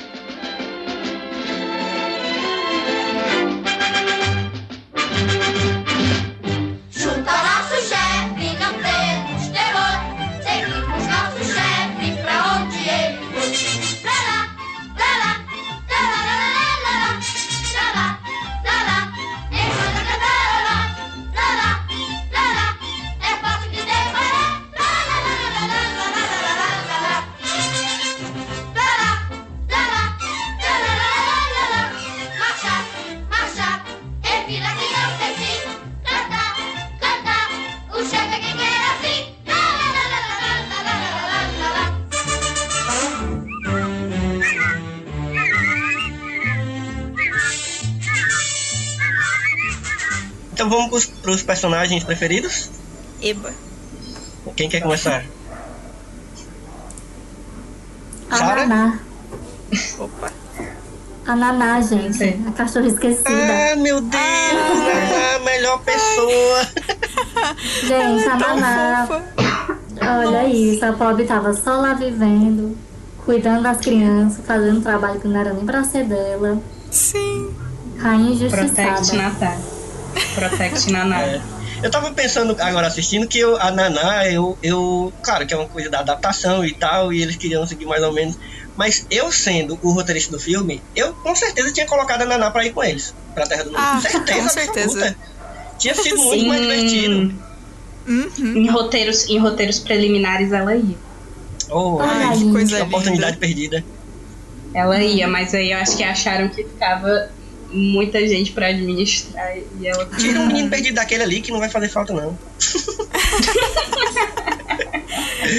Vamos pros, pros personagens preferidos? Eba. Quem quer começar? A? Naná. Opa. A Naná, gente. A cachorra esquecida. Ah, meu Deus! A melhor pessoa! Gente, a Naná. Olha isso, a pobre tava só lá vivendo, cuidando das crianças, fazendo um trabalho que não era nem pra ser dela. Sim. Rainha Protect injustiçada. Protect Naná. É. Eu tava pensando agora assistindo que eu- a Naná, eu, eu. Claro que é uma coisa da adaptação e tal, e eles queriam seguir mais ou menos. Mas eu sendo o roteirista do filme, eu com certeza tinha colocado a Naná pra ir com eles, pra Terra do Mundo. Ah, certeza, com certeza. absoluta. Tinha sido muito mais divertido. Em roteiros, em roteiros preliminares ela ia. Oh, Ai, ai, que coisa que linda. oportunidade perdida. Ela ia, mas aí eu acho que acharam que ficava muita gente pra administrar e ela. Tira um menino perdido daquele ali que não vai fazer falta, não.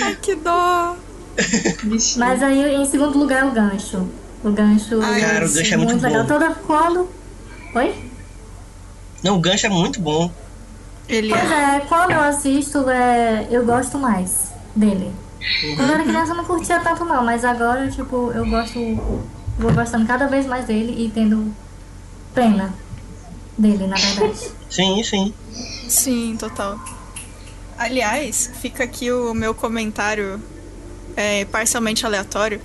Ai, que dó. Mas aí, em segundo lugar, o gancho. O gancho, Ai, Cara, o gancho é muito legal. bom. Toda quando. Oi? Não, o gancho é muito bom. Ele Pois é. é, quando eu assisto, é, eu gosto mais dele. Quando eu era criança eu não curtia tanto não, mas agora, tipo, eu gosto. Vou gostando cada vez mais dele e tendo pena dele, na verdade. Sim, sim. Sim, total. Aliás, fica aqui o meu comentário é, parcialmente aleatório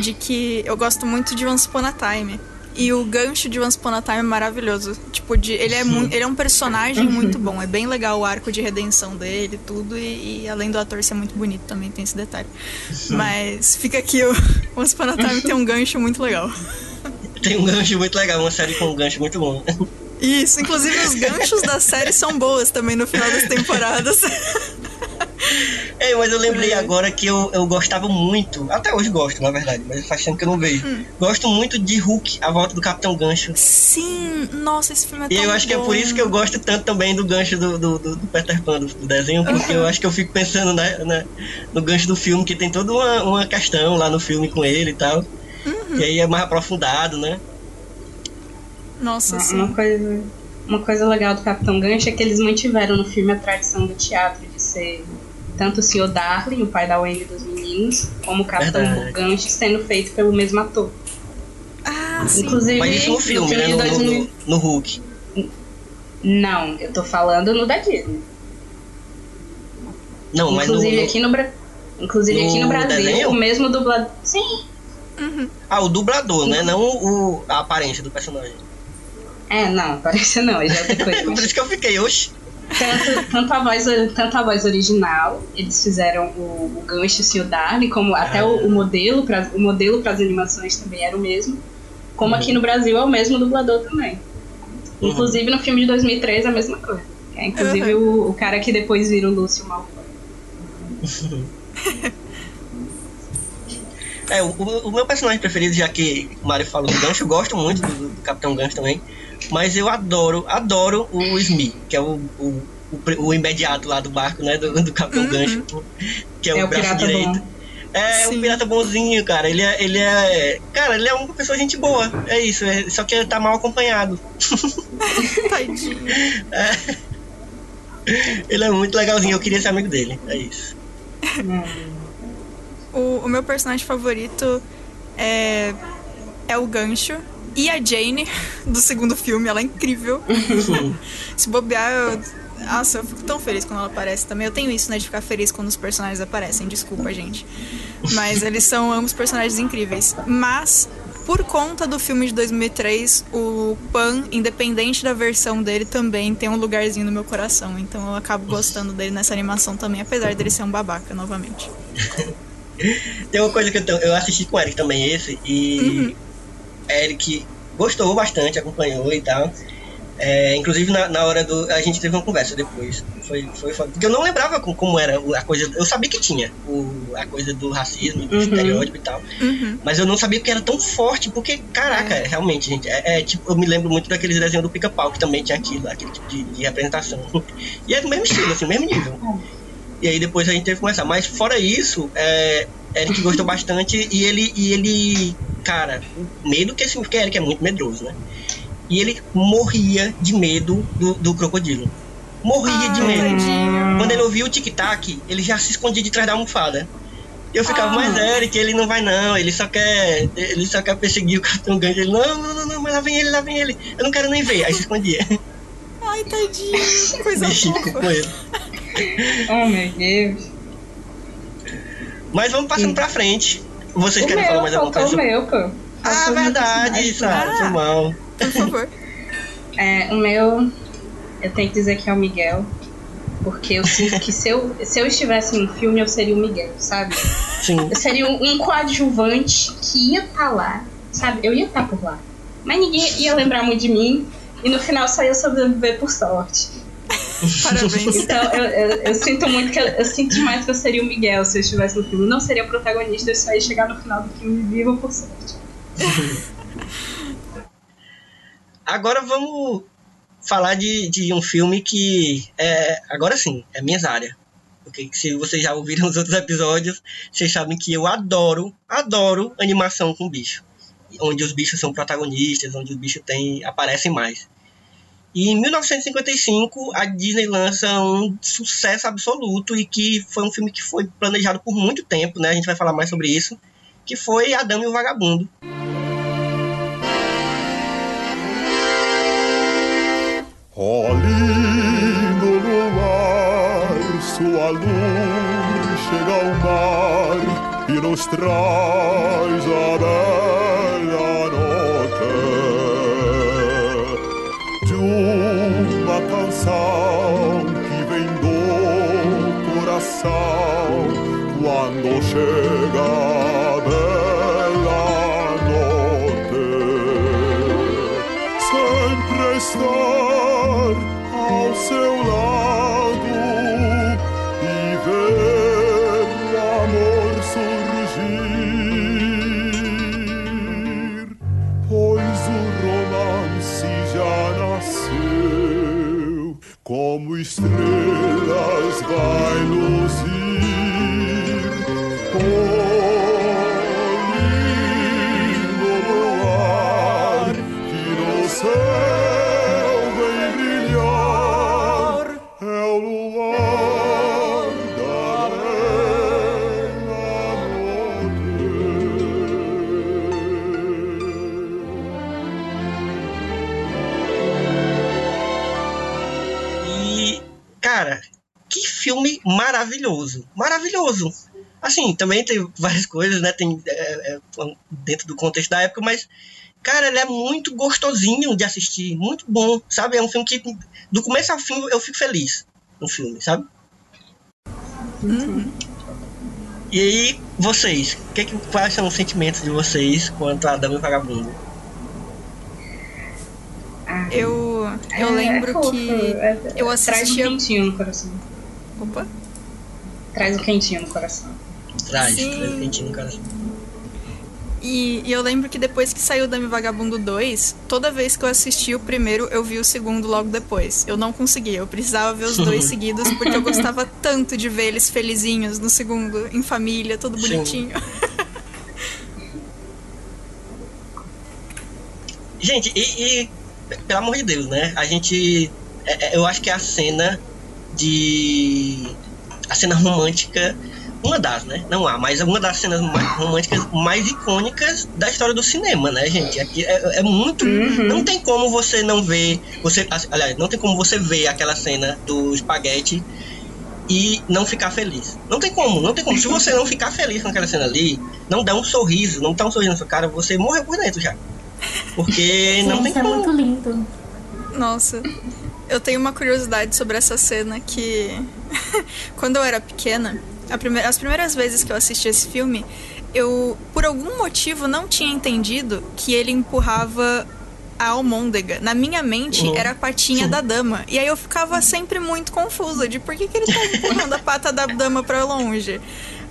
de que eu gosto muito de Once Upon a Time. E o gancho de Once Upon a Time é maravilhoso. Tipo, de, ele, é ele é um personagem muito bom. É bem legal o arco de redenção dele tudo. E, e além do ator ser muito bonito, também tem esse detalhe. Mas fica aqui o Once Upon a Time tem um gancho muito legal. Tem um gancho muito legal, uma série com um gancho muito bom. Isso, inclusive os ganchos da série são boas também no final das temporadas. É, mas eu lembrei agora que eu, eu gostava muito, até hoje gosto, na verdade, mas faz tempo que eu não vejo. Hum. Gosto muito de Hulk, a volta do Capitão Gancho. Sim, nossa, esse filme é E eu acho que é bom. por isso que eu gosto tanto também do gancho do, do, do- Peter Pan, do, do desenho, porque eu acho que eu fico pensando né, né, no gancho do filme, que tem toda uma, uma questão lá no filme com ele e tal. Uhum. E aí é mais aprofundado, né? Nossa, Uma, sim. uma coisa, uma coisa legal do Capitão Gancho é que eles mantiveram no filme a tradição do teatro de ser tanto o Sr. Darling, o pai da Wendy dos meninos, como o Capitão Verdade. Gancho sendo feito pelo mesmo ator. Ah, sim. Inclusive, Mas isso no filme, né? de No, no, 2000 no- no Hulk. Não, eu tô falando no da Disney. Não, mas no, Inclusive no- aqui no. Inclusive aqui no no Brasil, desenho? o mesmo dublador. Sim. Ah, o dublador, né? Não o, a aparência do personagem. É, não, parece não, é já outra coisa. Por isso que eu fiquei, oxe. tanto, tanto, a voz, tanto a voz original, eles fizeram o, o gancho e o Darling, como até o, o modelo para o modelo para as animações também era o mesmo. Como aqui no Brasil é o mesmo dublador também. Uhum. Inclusive no filme de 2003 é a mesma coisa. É, inclusive o, o cara que depois vira o Lúcio Malfoy. É, o, o meu personagem preferido, já que o Mario falou do Gancho, eu gosto muito do, do Capitão Gancho também. Mas eu adoro, adoro o Smee, que é o, o, o, o imediato lá do barco, né? Do, do Capitão Gancho. Que é, É o, o braço direito. bom. É um pirata bonzinho, cara. Ele é, ele é. Cara, ele é uma pessoa gente boa. É isso. é- só que ele tá mal acompanhado. Tadinho. É. Ele é muito legalzinho, eu queria ser amigo dele. É isso. O, o meu personagem favorito é, é o Gancho. E a Jane, do segundo filme, ela é incrível. Se bobear, eu, nossa, eu fico tão feliz quando ela aparece também. Eu tenho isso, né, de ficar feliz quando os personagens aparecem. Desculpa, gente. Mas eles são ambos personagens incríveis. Mas, por conta do filme de 2003, o Pan, independente da versão dele, também tem um lugarzinho no meu coração. Então eu acabo gostando dele nessa animação também, apesar dele ser um babaca, novamente. Tem uma coisa que eu, eu assisti com o Eric também, esse, e Eric gostou bastante, acompanhou e tal. É, inclusive na, na hora do. A gente teve uma conversa depois. Foi, foi foda. Porque eu não lembrava com- como era a coisa. Eu sabia que tinha o, a coisa do racismo, do Uhum. estereótipo e tal. Uhum. Mas eu não sabia que era tão forte, porque, caraca, realmente, gente, é, é tipo, eu me lembro muito daqueles desenhos do pica-pau que também tinha aquilo, aquele tipo de, de representação. E é do mesmo estilo, assim, mesmo nível. E aí depois a gente teve que começar. Mas fora isso, é, Eric gostou bastante e ele, e ele, cara, medo que esse porque Eric é muito medroso, né? E ele morria de medo do, do crocodilo. Morria de Ai, medo. tadinho. Quando ele ouvia o tic-tac, ele já se escondia de trás da almofada. E eu ficava, Ah. mas Eric, ele não vai não, ele só quer. Ele só quer perseguir o Capitão Gancho. Ele, não, não, não, não, mas lá vem ele, lá vem ele. Eu não quero nem ver. Aí se escondia. Ai, tadinho. Coisa Bichinho fofa. com ele. Oh, meu Deus. Mas vamos passando pra frente. Vocês o querem meu, falar mais alguma coisa? o meu, pô. Ah, Faltou verdade. Sara, foi mal. Por favor. É, o meu, eu tenho que dizer que é o Miguel. Porque eu sinto que se eu, se eu estivesse num filme, eu seria o Miguel, sabe? Sim. Eu seria um, um coadjuvante que ia estar lá, sabe? Eu ia estar por lá. Mas ninguém ia lembrar muito de mim. E no final só ia sobreviver por sorte. Parabéns. Então eu, eu, eu sinto muito que eu, eu sinto demais que eu seria o Miguel se eu estivesse no filme. Eu não seria o protagonista, eu só ia chegar no final do filme vivo por sorte. Agora vamos falar de, de um filme que é. Agora sim, é minhas áreas. Porque se vocês já ouviram os outros episódios, vocês sabem que eu adoro, adoro animação com bicho. Onde os bichos são protagonistas, onde os bichos tem, aparecem mais. E em 1955, a Disney lança um sucesso absoluto e que foi um filme que foi planejado por muito tempo, né? A gente vai falar mais sobre isso. Que foi Adão e o Vagabundo. Ó lindo luar, sua luz chega ao mar e nos traz a do coração quando chega maravilhoso. Maravilhoso. Assim, também tem várias coisas, né? Tem é, é, dentro do contexto da época, mas, cara, ele é muito gostosinho de assistir. Muito bom, sabe? É um filme que, do começo ao fim, eu fico feliz no filme, sabe? E aí, vocês, que que, quais são os sentimentos de vocês quanto a e o Vagabundo? Eu, eu É, lembro é fofo, que é- eu Traz um assistia. no coração. Opa! Traz um quentinho no coração. Traz, Sim. traz um quentinho no coração. E, e eu lembro que depois que saiu Dame Vagabundo 2, toda vez que eu assisti o primeiro, eu vi o segundo logo depois. Eu não conseguia, eu precisava ver os dois seguidos, porque eu gostava tanto de ver eles felizinhos no segundo, em família, todo Sim. bonitinho. Gente, e, e, pelo amor de Deus, né? A gente. é- é- eu acho que é a cena de. A cena romântica. Uma das, né? Não há, mas é uma das cenas mais românticas mais icônicas da história do cinema, né, gente? Aqui é, é muito. Não tem como você não ver. Você, aliás, não tem como você ver aquela cena do espaguete e não ficar feliz. Não tem como, não tem como. Se você não ficar feliz com aquela cena ali, não dá um sorriso, não dá um sorriso na sua cara, você morreu por dentro já. Porque não tem Gente, é como. muito lindo. Nossa, eu tenho uma curiosidade sobre essa cena que quando eu era pequena, a prime- as primeiras vezes que eu assisti esse filme, eu por algum motivo não tinha entendido que ele empurrava a almôndega. Na minha mente Uhum. era a patinha da dama. E aí eu ficava sempre muito confusa de por que, que ele tá empurrando a pata da dama pra longe.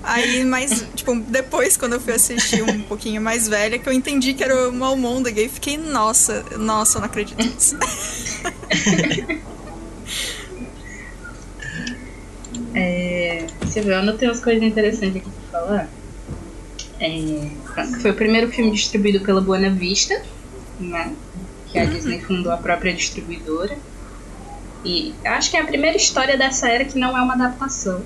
Aí, mas, tipo, depois, quando eu fui assistir um pouquinho mais velha, que eu entendi que era uma almôndega e fiquei, nossa, nossa, eu não acredito nisso. É, você vê, eu anotei umas coisas interessantes aqui pra falar. É, foi o primeiro filme distribuído pela Buena Vista, né? Que a Disney fundou a própria distribuidora. E acho que é a primeira história dessa era que não é uma adaptação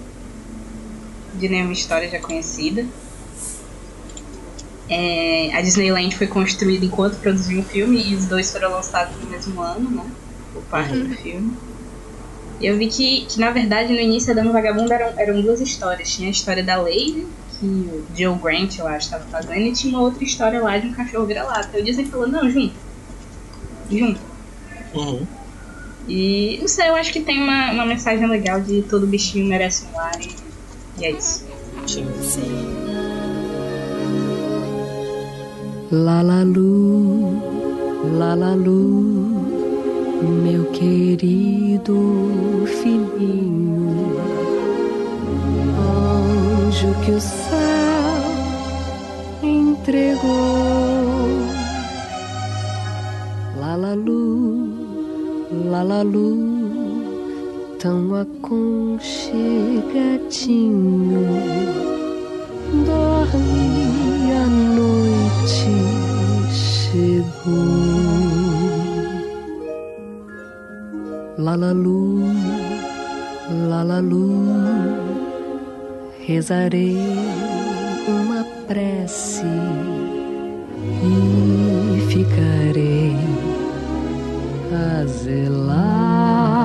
de nenhuma história já conhecida. É, a Disneyland foi construída enquanto produzia um filme e os dois foram lançados no mesmo ano, né? Por parte do filme. E eu vi que, que, na verdade, no início a Dama Vagabunda eram, eram duas histórias. Tinha a história da Lady, que o Joe Grant, eu acho, estava fazendo, e tinha uma outra história lá de um cachorro vira-lata. Eu Disney falou, não, junto. Junto. Uhum. E, não sei, eu acho que tem uma, uma mensagem legal de todo bichinho merece um lar e, e é isso. Sim. Sim. Lalalu, Lalalu, meu querido filhinho, anjo que o céu entregou. Lalalu, Lalalu, tão aconchegadinho, dorme a noite chegou. Lalalu, Lalalu, rezarei uma prece e ficarei a zelar.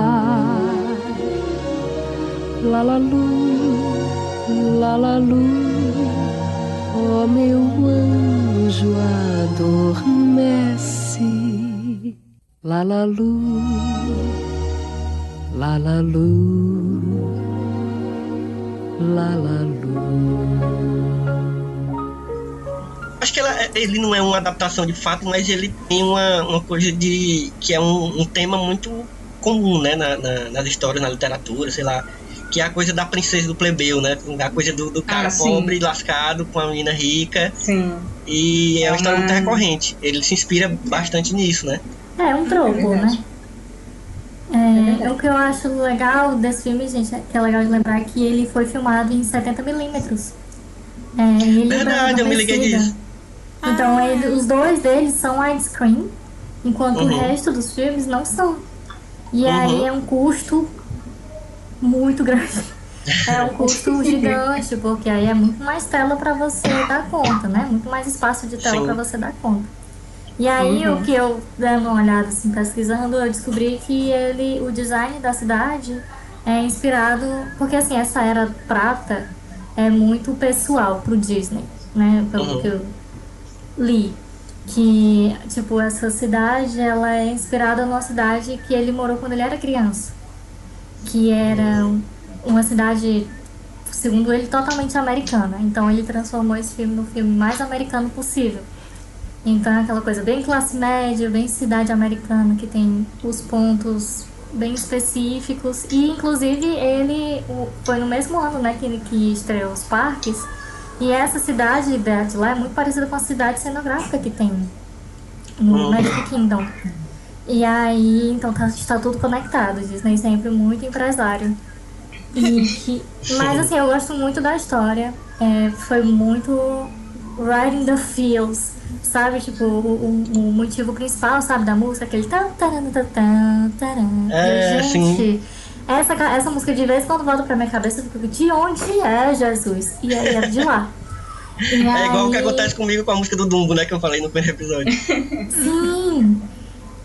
Lalalu, Lalalu, ó meu anjo adormece. Lalalu, Lalalu, Lalalu. Acho que ela- ele não é uma adaptação de fato, mas ele tem uma, uma coisa de. que é um, um tema muito comum, né? Na, na- nas histórias, na literatura, sei lá. Que é a coisa da princesa do plebeu, né? A coisa do, do cara Ah, pobre, lascado, com a menina rica. Sim. E é, É uma história uma- muito recorrente. Ele se inspira bastante nisso, né? É um troco, né? É, o que eu acho legal desse filme, gente, é que é legal de lembrar que ele foi filmado em 70mm. É, ele Verdade, eu me liguei disso. Então, ele- os dois deles são widescreen, enquanto Uhum. o resto dos filmes não são. E Uhum. aí é um custo muito grande. É um custo gigante, porque aí é muito mais tela para você dar conta, né? Muito mais espaço de tela para você dar conta. E aí Uhum. o que eu dando uma olhada assim, pesquisando, eu descobri que ele, o design da cidade é inspirado, porque assim, essa era prata é muito pessoal pro Disney, né? Pelo Uhum. que eu li. Que, tipo, essa cidade, ela é inspirada numa cidade que ele morou quando ele era criança. Que era uma cidade, segundo ele, totalmente americana. Então ele transformou esse filme no filme mais americano possível. Então é aquela coisa bem classe média, bem cidade americana, que tem os pontos bem específicos. E inclusive ele foi no mesmo ano né, que, que estreou os parques. E essa cidade de lá é muito parecida com a cidade cenográfica que tem no Hum. Magic Kingdom. E aí, então tá, está tudo conectado. Disney sempre muito empresário. E que, mas assim, eu gosto muito da história. É, foi muito in the feels, sabe? Tipo, o, o- o motivo principal, sabe, da música, aquele tan, taran, tan, taran. É, E, sim. gente, essa, essa música de vez quando volta pra minha cabeça, eu fico, de onde é Jesus? E aí era de lá. E É igual o que aí- acontece comigo com a música do Dumbo, né? Que eu falei no primeiro episódio. Sim,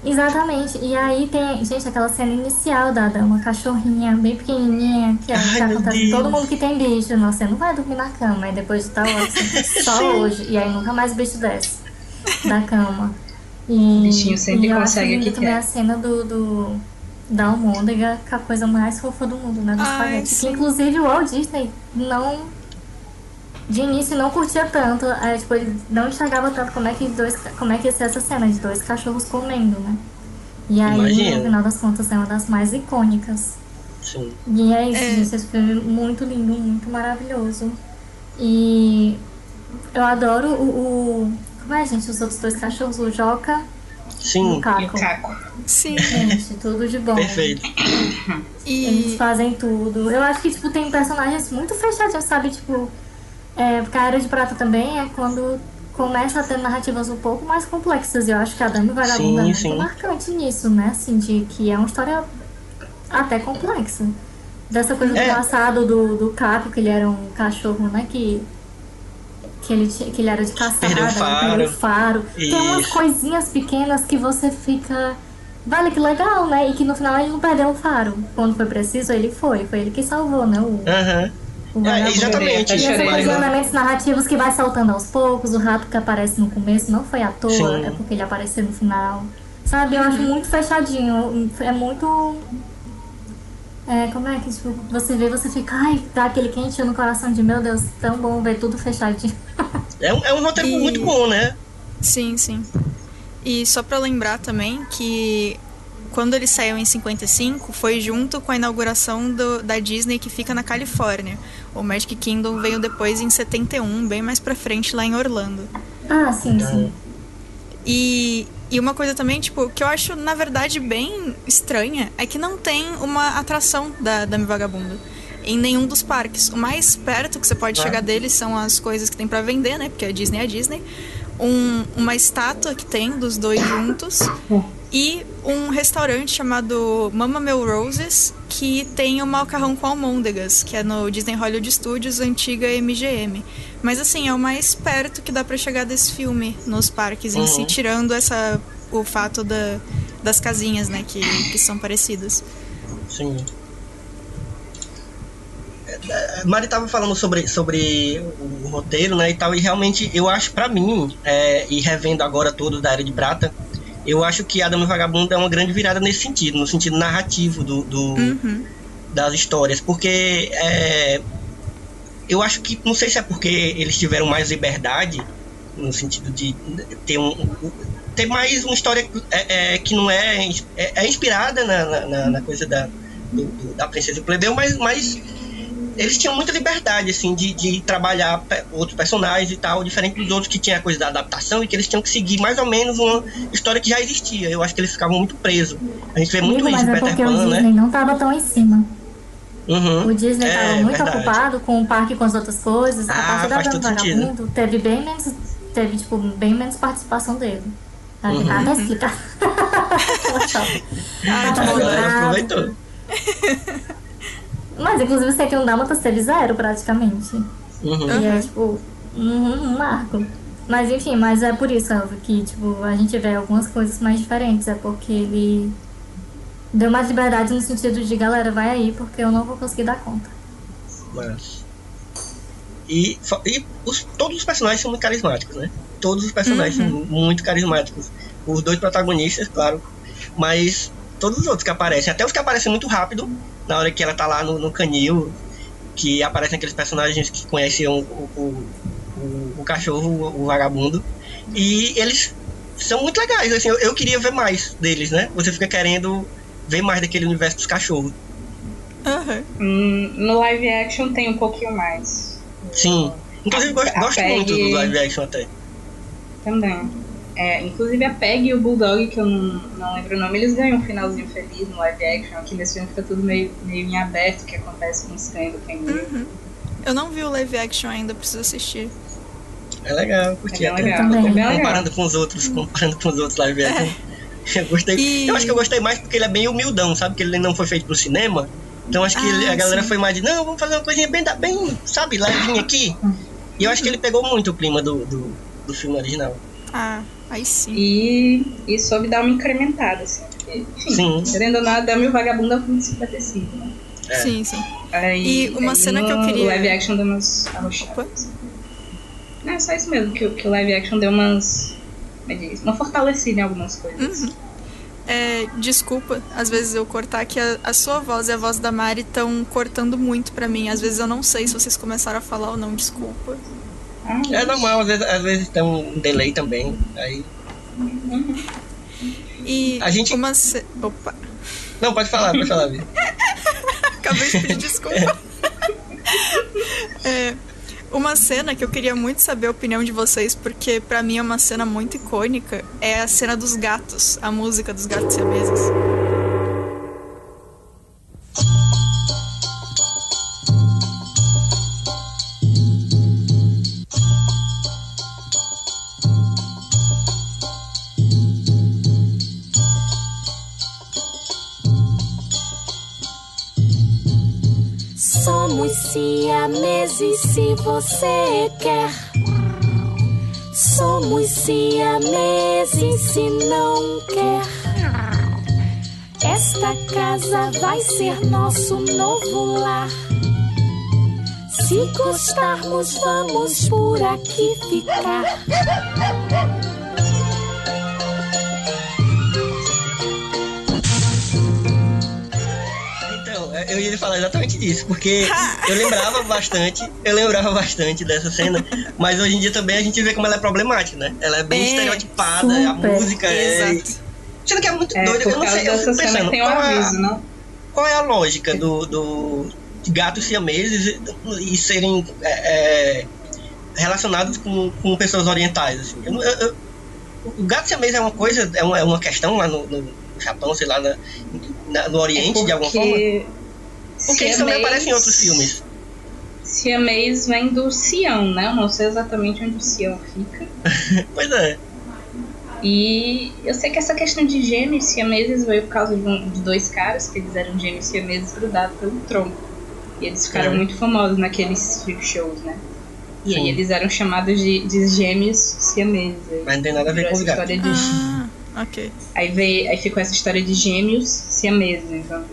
exatamente. E aí tem, gente, aquela cena inicial da dama cachorrinha, bem pequenininha, que, é, que acontece com Deus. todo mundo que tem bicho. Nossa, você não vai dormir na cama, e depois de tal hora, só hoje. E aí nunca mais o bicho desce da cama. E, O bichinho sempre e consegue o que lindo também quer. a cena do, do da almôndega, que é a coisa mais fofa do mundo, né? Do Ai, espaguete. Que inclusive o Walt Disney não de início não curtia tanto, é, tipo, ele não enxergava tanto como é que dois, como é que ia ser essa cena de dois cachorros comendo, né? E aí, Imagino. no final das contas, é uma das mais icônicas. Sim. E é isso, É. gente, esse filme é muito lindo, muito maravilhoso. E eu adoro o, o- Como é, gente, os outros dois cachorros, o Joca e Sim. o Caco. E o Caco. Sim. Gente, tudo de bom. Perfeito. Eles E fazem tudo. Eu acho que, tipo, tem personagens muito fechadinhos, sabe? Tipo, é, porque a Era de Prata também é quando começa a ter narrativas um pouco mais complexas. E eu acho que a Dama o Vagabundo é Sim, muito marcante nisso, né? Assim, de que é uma história até complexa. Dessa coisa do É. passado do, do Caco, que ele era um cachorro, né? Que, que, ele, que ele era de caçada, Perdeu o ele faro. perdeu o faro. Tem umas coisinhas pequenas que você fica. Vale, que legal, né? E que no final ele não perdeu o faro. Quando foi preciso, ele foi. Foi ele que salvou, né? O, Aham. O É, exatamente. E coisa de Marina. elementos narrativos que vai soltando aos poucos, o rato que aparece no começo não foi à toa, Sim. é porque ele apareceu no final. Sabe, eu acho muito fechadinho. É muito. É, como é que tipo, você vê, você fica, ai, dá aquele quentinho no coração de meu Deus, tão bom ver tudo fechadinho. É um, é um roteiro E- muito bom, né? Sim, sim. E só pra lembrar também que quando ele saiu em 55 foi junto com a inauguração do- da Disney que fica na Califórnia. O Magic Kingdom veio depois em 71, bem mais pra frente lá em Orlando. Ah, sim, sim. E, e uma coisa também, tipo, que eu acho, na verdade, bem estranha, é que não tem uma atração da Dame Vagabundo em nenhum dos parques. O mais perto que você pode Ah. chegar deles são as coisas que tem pra vender, né? Porque a Disney é a Disney. Um- uma estátua que tem dos dois juntos. E um restaurante chamado Mama Melroses, que tem o macarrão com almôndegas, que é no Disney Hollywood Studios, antiga MGM. Mas assim, é o mais perto que dá pra chegar desse filme nos parques em si, Uhum. tirando essa, o fato da, das casinhas, né, que, que são parecidas. Sim. É, A Mari tava falando sobre, sobre o roteiro, né, e tal, e realmente eu acho, pra mim, é, e revendo agora todo da Era de Prata, eu acho que Adam e Vagabundo é uma grande virada nesse sentido, no sentido narrativo do, do- Uhum. das histórias, porque é, eu acho que, não sei se é porque eles tiveram mais liberdade, no sentido de ter um, ter mais uma história é, é, que não é, é, é inspirada na, na- na, coisa da, do- do- da princesa plebeu, mas, mas eles tinham muita liberdade assim de, de trabalhar outros personagens e tal, diferente dos outros que tinha a coisa da adaptação e que eles tinham que seguir mais ou menos uma história que já existia. Eu acho que eles ficavam muito presos. A gente vê muito Amigo, isso em é Peter Pan, Disney né? não tava tão em cima. Uhum. O Disney É, estava muito verdade. ocupado com o parque e com as outras coisas. Ah, a parte da. Vagabundo teve bem menos. Teve, tipo, bem menos participação dele. Tá Uhum. Até explicar. Ah, Tá A aproveitou. Mas inclusive você que um Dálmatas teve zero praticamente. Uhum. E é tipo um, um marco. Mas enfim, mas é por isso, Elvio, que tipo, a gente vê algumas coisas mais diferentes. É porque ele deu mais liberdade no sentido de galera, vai aí, porque eu não vou conseguir dar conta. Mas... E, e os- todos os personagens são muito carismáticos, né? Todos os personagens são muito carismáticos. Os dois protagonistas, claro. Mas todos os outros que aparecem, até os que aparecem muito rápido, na hora que ela tá lá no, no canil, que aparecem aqueles personagens que conhecem o, o, o, o- cachorro, o, o vagabundo. E eles são muito legais, assim, eu, eu queria ver mais deles, né? Você fica querendo ver mais daquele universo dos cachorros. Aham. Hum, no live action tem um pouquinho mais. Sim. Inclusive, gosto, A gosto Peg- muito do live action até. Também. É, inclusive a Peg e o Bulldog, que eu não, não lembro o nome, eles ganham um finalzinho feliz no live action. Aqui nesse filme fica tudo meio, meio em aberto, o que acontece com os cães do Kangaroo. Uhum. Eu não vi o live action ainda, preciso assistir. É legal, curti É legal, é bem legal. Comparando com os outros, comparando com os outros live action. Eu gostei. E- Eu acho que eu gostei mais porque ele é bem humildão, sabe? Que ele não foi feito pro cinema. Então acho que Ah, ele- a galera sim. foi mais de, não, vamos fazer uma coisinha bem, bem sabe, levinha aqui. E eu acho que ele pegou muito o clima do, do, do filme original. Ah, aí sim. E, e soube dar uma incrementada, assim. Porque, enfim, Sim. querendo ou não, a Dama e o Vagabundo é um filme de 55, né? É. Sim, sim. Aí, E uma aí cena que eu queria- live action deu umas arrochadas. Não, é só isso mesmo, que, o- que o live action deu umas. Como é que diz? Uma fortalecida em algumas coisas. Uhum. É, desculpa, às vezes eu cortar que a, a sua voz e a voz da Mari estão cortando muito pra mim. Às vezes eu não sei se vocês começaram a falar ou não, desculpa. Ah, É normal, às vezes, às vezes tem um delay também. Aí. E A gente- uma ce... Opa, Não, pode falar, pode falar, Bia. acabei de pedir desculpa. É, uma cena que eu queria muito saber a opinião de vocês, porque pra mim é uma cena muito icônica, é a cena dos gatos, a música dos gatos siameses. Somos siameses se você quer. Somos siameses se não quer. Esta casa vai ser nosso novo lar. Se gostarmos, vamos por aqui ficar. Eu ia falar exatamente disso, porque eu lembrava bastante, eu lembrava bastante dessa cena, mas hoje em dia também a gente vê como ela é problemática, né? Ela é bem É, estereotipada, a super. música é. Exato. Sendo que é muito É, doido, eu não sei, eu fico pensando, tem um qual, é aviso, a, não? qual é a lógica do, do de gatos siameses e, e serem é, é, relacionados com, com pessoas orientais, assim. Eu eu- eu- o gato siamês é uma coisa, é uma, é uma questão lá no, no Japão, sei lá, na- na- no Oriente, de alguma forma? Porque isso também aparece em outros filmes. Siamês vem do Sião, né? Eu não sei exatamente onde o Sião fica. Pois é. E eu sei que essa questão de gêmeos siameses veio por causa de, um- de dois caras que eles eram gêmeos siameses grudados pelo tronco. E eles ficaram É. muito famosos naqueles freak shows, né? E Sim. aí eles eram chamados de, de gêmeos siameses. Mas não tem nada a ver com os essa gatos. história de. Ah, ok. Aí, veio, aí ficou essa história de gêmeos siameses. Então,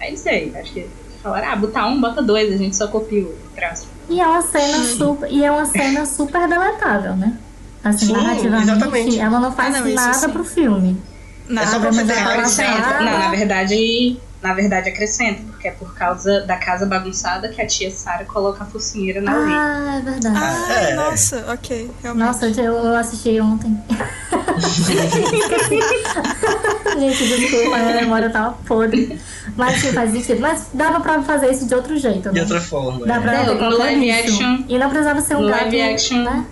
é isso aí. Acho que falaram, ah, botar um, bota dois, a gente só copia o traço. E é uma cena super, e é uma cena super deletável, né? Assim, Sim, narrativamente, exatamente. ela não faz Ah, não, nada sim. pro filme. É só pra Nada, você Acrescenta. Não, na verdade, na verdade acrescenta, porque é por causa da casa bagunçada que a tia Sara coloca a focinheira na. Ah, é verdade. Ah, é, é. nossa, ok, realmente. Nossa, eu assisti ontem. Gente, desculpa, a minha memória tava podre. Mas sim, faz sentido. Mas dava pra fazer isso de outro jeito, De né? outra forma. Dá é. pra qualquer live action- E não precisava ser um no gato, live action- né?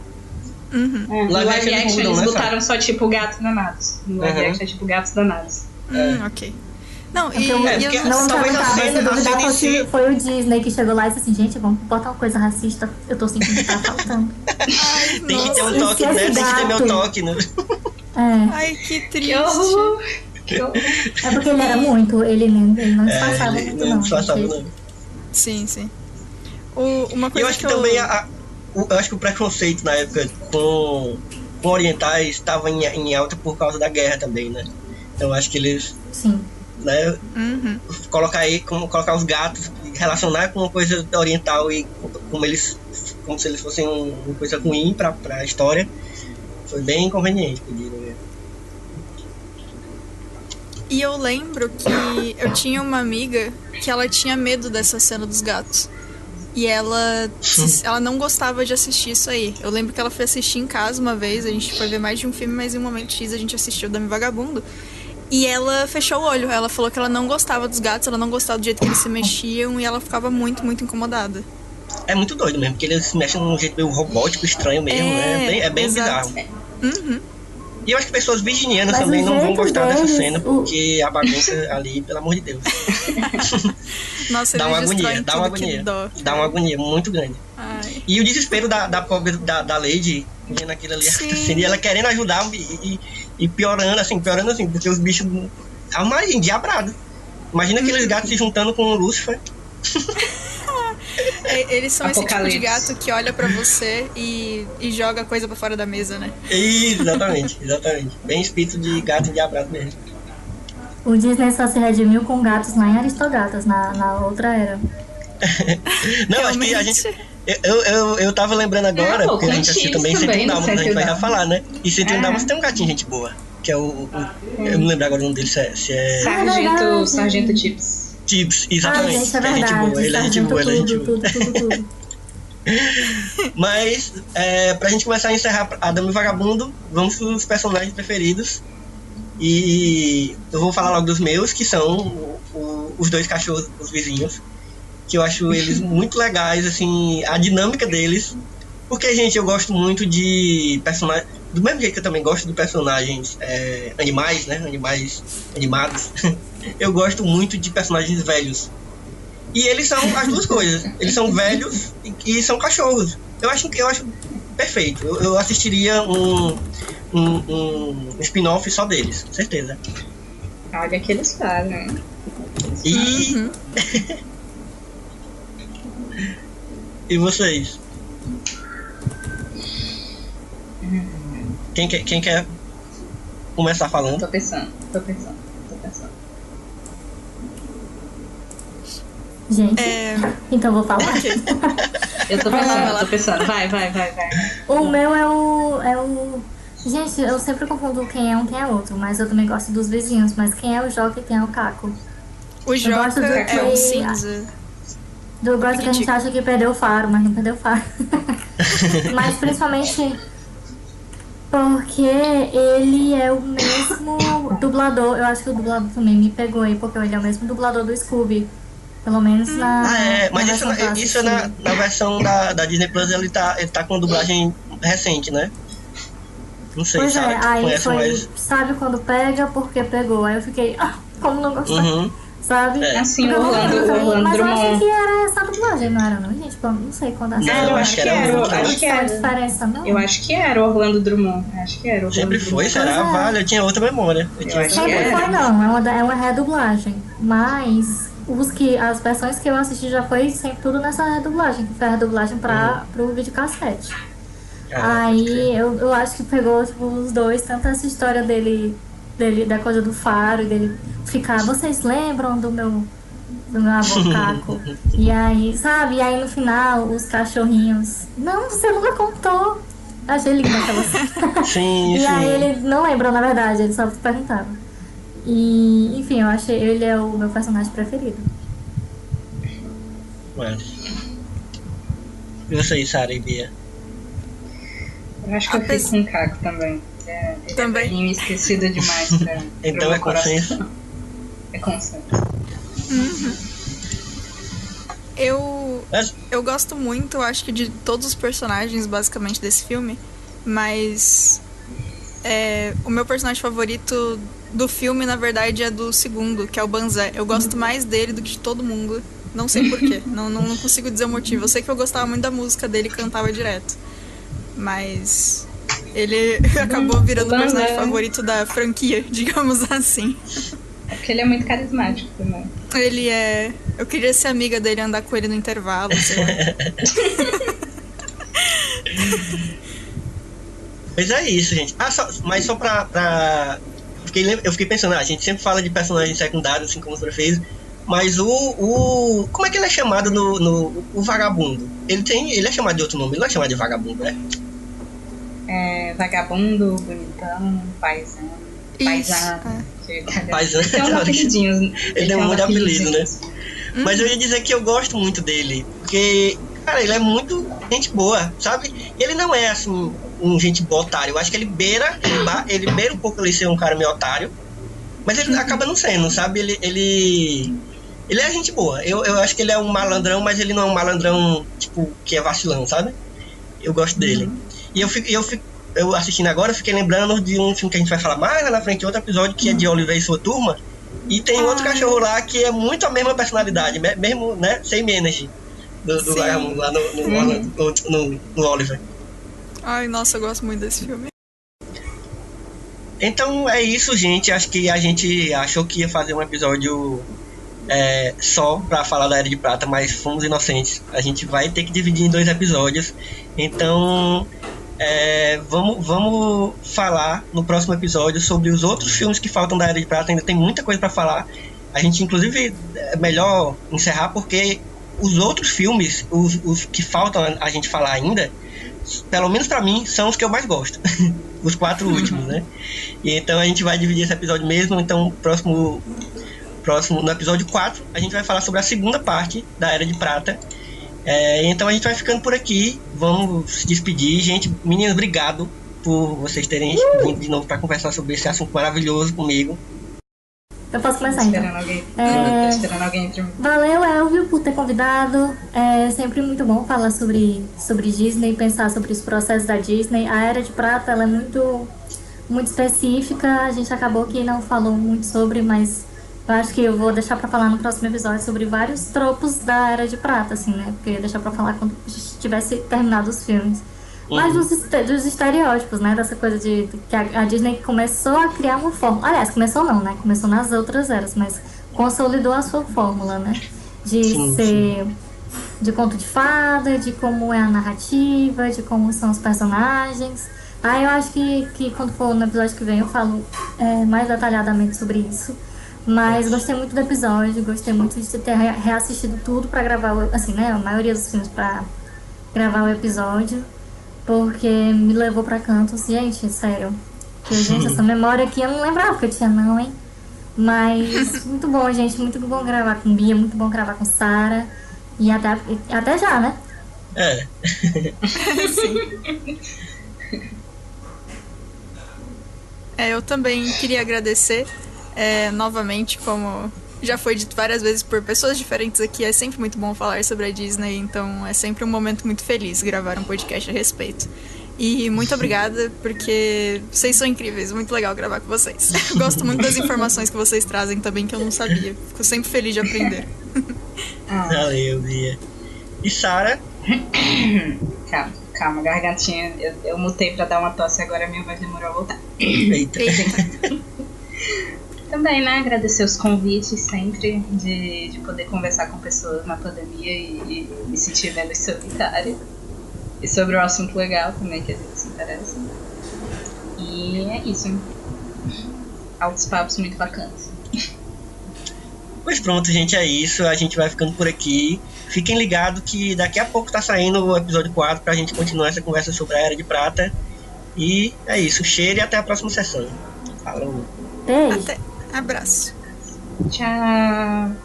Uhum. É, no Live live action eles action eles né, botaram só tipo gatos danados. No live Uhum. action é tipo gatos danados. Hum, ok. Não, e, Então, É, e porque eu não talvez a cena- a duvidar, cena si- foi o Disney que chegou lá e disse assim, gente, vamos botar uma coisa racista. Eu tô sentindo que tá faltando. Ai, Tem que ter um toque, né? Tem que ter meu toque, né? É. Ai, que triste. Que! Que. É porque ele era muito, ele, ele não disfarçava É, ele muito, não não. disfarçava, gente. não. Sim, sim. O, uma coisa eu acho que também a, a- o- eu acho que o preconceito na época com, com orientais estava em, em alta por causa da guerra também, né? Então eu acho que eles, Sim. Né, Uhum. colocar aí, como colocar os gatos, relacionar com uma coisa oriental e como eles, como se eles fossem um- uma coisa ruim pra, pra história, foi bem inconveniente, né? E eu lembro que eu tinha uma amiga que ela tinha medo dessa cena dos gatos. E ela, ela não gostava de assistir isso aí. Eu lembro que ela foi assistir em casa uma vez, a gente foi ver mais de um filme, mas em um momento X a gente assistiu Dame Vagabundo. E ela fechou o olho. Ela falou que ela não gostava dos gatos, ela não gostava do jeito que eles se mexiam e ela ficava muito, muito incomodada. é muito doido mesmo, porque eles se mexem de um jeito meio robótico, estranho mesmo, né? É bem, é bem exato. bizarro. Uhum. E eu acho que pessoas virginianas Mas também o não vão gostar dessa deles, cena, o- porque a bagunça ali, pelo amor de Deus. Nossa, dá uma agonia, dá uma agonia. dó. Dá uma agonia muito grande. Ai. E o desespero da, da pobre da, da Lady vendo aquilo ali Sim. acontecendo, e ela querendo ajudar e, e, e piorando, assim, piorando assim, porque os bichos. É uma endiabrado. Imagina Uhum. aqueles gatos se juntando com o Lucifer. É, Eles são esse tipo de gato que olha pra você e, e joga coisa pra fora da mesa, né? Isso, exatamente, exatamente. Bem espírito de gato endiabrado mesmo. O Disney só se redimiu com gatos lá em Aristogatas, na, na outra era. Não, acho que a Realmente. gente. Eu, eu, eu tava lembrando agora, É, porque a gente assistiu também também, 101 Dálmatas, a gente vai já 101 falar, né? E 101 É. Dálmatas tem um gatinho, gente boa. Que é o. o- eu não lembro agora o nome dele, se é. Se é Sargento. Sargento Chips. Tips, Ai, exatamente. gente, é é gente boa, ele é gente boa, ele é gente tudo, boa. tudo, tudo, tudo. Mas, é, pra gente começar a encerrar a Dama e o Vagabundo, vamos pros personagens preferidos. E eu vou falar logo dos meus, que são o- o- os dois cachorros, os vizinhos. Que eu acho eles muito legais, assim, a dinâmica deles. Porque, gente, eu gosto muito de personagens. Do mesmo jeito que eu também gosto de personagens é, animais, né? Animais animados. eu gosto muito de personagens velhos. E eles são as duas coisas. Eles são velhos e, e são cachorros. Eu acho que eu acho perfeito. Eu, eu assistiria um, um, um spin-off só deles, certeza. Olha que eles fazem. E. Uhum. e vocês? Quem quer, quem quer começar falando? Tô pensando, tô pensando, tô pensando. Gente, É, então vou falar. Eu tô pensando, lá. tô pensando. Vai, vai, vai, vai. O meu é o, é o. Gente, eu sempre confundo quem é um quem é outro, mas eu também gosto dos vizinhos. Mas quem é o Joca e quem é o Caco? o gosto Joca do é que- cinza. Gosto que a gente acha que perdeu o faro, mas não perdeu o faro. mas principalmente porque ele é o mesmo dublador. Eu acho que o dublador também me pegou aí, porque ele é o mesmo dublador do Scooby. Pelo menos na. Ah, é, mas na isso, isso é na, na versão da, da Disney Plus, ele tá, ele tá com dublagem recente, né? Não sei, Pois sabe? é, aí conhece foi. mais. Sabe quando pega, porque pegou. Aí eu fiquei, ah, como não gostar? Uhum. Sabe? É. Assim, o Orlando, Orlando Mas eu achei Drummond. que era essa dublagem, não era, não, gente? Pô, Não sei quando Não, eu acho que era, acho que era. diferença, não. Eu acho que era o Orlando Drummond. Acho que era o Orlando Sempre foi, será? É. Vale, eu tinha outra memória. Eu acho que Sempre foi não, é uma, é uma redublagem. Mas os que, as versões que eu assisti já foi sempre tudo nessa redublagem, que foi a redublagem pra, pro videocassete. Ah, Aí eu, eu acho que pegou tipo, os dois, tanto essa história dele, dele, da coisa do faro, e dele ficar, vocês lembram do meu, do meu avô Caco? e aí, sabe? E aí no final, os cachorrinhos. Não, você nunca contou. Achei lindo aquela cena. Sim, E aí ele não lembra, na verdade, ele só perguntava. E, enfim, eu achei ele é o meu personagem preferido. Mas... E vocês, Sara e Bia? Eu acho que eu fico com o Caco também. É, Também. é e esquecido demais pra, Então meu é consenso. coração. É consenso. Eu, Mas- eu gosto muito, acho que de todos os personagens, basicamente, desse filme. Mas é, o meu personagem favorito do filme, na verdade, é do segundo, que é o Banzé. Eu gosto mais dele do que de todo mundo. Não sei porquê. não, não, não consigo dizer o motivo. Eu sei que eu gostava muito da música dele e cantava direto. Mas ele acabou virando o personagem favorito da franquia, digamos assim. É porque ele é muito carismático também. Ele é. Eu queria ser amiga dele, andar com ele no intervalo, sei lá. Mas é isso, gente. Ah, só, mas só pra. pra... Fiquei, lem- eu fiquei pensando, ah, a gente sempre fala de personagens secundários, assim como o prefeito, mas o, o. Como é que ele é chamado no, no. O vagabundo? Ele tem. Ele é chamado de outro nome, ele não é chamado de vagabundo, né? É, vagabundo, bonitão, paisano. Isso, Paisano. que- Paisano. Tem uns apelidinhos. Ele tem um monte de apelido, né? Mas eu ia dizer que eu gosto muito dele, porque, cara, ele é muito gente boa, sabe? Ele não é, assim, um gente boa otário. Eu acho que ele beira, ele, beira um pouco ele ser um cara meio otário, mas ele acaba não sendo, sabe? Ele, ele, Ele é gente boa. Eu, eu acho que ele é um malandrão, mas ele não é um malandrão, tipo, que é vacilão, sabe? Eu gosto dele. E eu fico, eu fico, eu assistindo agora, eu fiquei lembrando de um filme que a gente vai falar mais lá na frente, outro episódio, que é de Oliver e sua turma. E tem outro cachorro lá que é muito a mesma personalidade, me- mesmo, né? Same energy. Do, do. Vagabundo lá no, no, Uhum. no, no- no Oliver. Ai, nossa, eu gosto muito desse filme. Então é isso, gente. Acho que a gente achou que ia fazer um episódio é, só pra falar da Era de Prata, mas fomos inocentes. A gente vai ter que dividir em dois episódios. Então é, vamos, vamos falar no próximo episódio sobre os outros filmes que faltam da Era de Prata. Ainda tem muita coisa pra falar. A gente, inclusive, é melhor encerrar porque os outros filmes, os, os que faltam a gente falar ainda, pelo menos pra mim, são os que eu mais gosto. os quatro últimos, né? E então a gente vai dividir esse episódio mesmo. Então, próximo, próximo no episódio 4, a gente vai falar sobre a segunda parte da Era de Prata. É, então a gente vai ficando por aqui. Vamos se despedir. Gente, meninas, obrigado por vocês terem vindo de novo para conversar sobre esse assunto maravilhoso comigo. Eu posso começar então? Esperando alguém. É, esperando alguém mim. Valeu, Elvio, por ter convidado. É sempre muito bom falar sobre, sobre Disney, pensar sobre os processos da Disney. A Era de Prata ela é muito, muito específica. A gente acabou que não falou muito sobre, mas eu acho que eu vou deixar pra falar no próximo episódio sobre vários tropos da Era de Prata, assim, né? Porque eu ia deixar pra falar quando tivesse terminado os filmes. Mas dos, dos estereótipos, né? Dessa coisa de, de que a, a Disney começou a criar uma fórmula. Aliás, começou não, né? Começou nas outras eras, mas consolidou a sua fórmula, né? De Sim, ser de conto de fada, de como é a narrativa, de como são os personagens. Aí eu acho que, que quando for no episódio que vem eu falo é, mais detalhadamente sobre isso. Mas gostei muito do episódio, gostei muito de ter re- reassistido tudo pra gravar, o- assim, né? A maioria dos filmes pra gravar o episódio. Porque me levou pra cantos. Gente, sério. Que, gente, essa memória aqui eu não lembrava que eu tinha, não, hein? Mas muito bom, gente. Muito bom gravar com Bia, muito bom gravar com Sara. E até, até já, né? É. É, eu também queria agradecer é, novamente, como já foi dito várias vezes por pessoas diferentes aqui, é sempre muito bom falar sobre a Disney, então é sempre um momento muito feliz gravar um podcast a respeito. E muito obrigada, porque vocês são incríveis, muito legal gravar com vocês. Eu gosto muito das informações que vocês trazem também, que eu não sabia. Fico sempre feliz de aprender. Valeu, Bia. E Sara? Calma, calma, gargantinha. Eu, eu mutei pra dar uma tosse agora, minha voz demorou a voltar. Eita. Também, né? Agradecer os convites sempre de, de poder conversar com pessoas na pandemia e, e me sentir menos solitária. E sobre o assunto legal também que a gente se interessa. E é isso. Altos papos muito bacanas. Pois pronto, gente, é isso. A gente vai ficando por aqui. Fiquem ligados que daqui a pouco tá saindo o episódio 4 pra gente continuar essa conversa sobre a Era de Prata. E é isso. Cheiro e até a próxima sessão. Falou. Beijo. Até. Abraço. Tchau.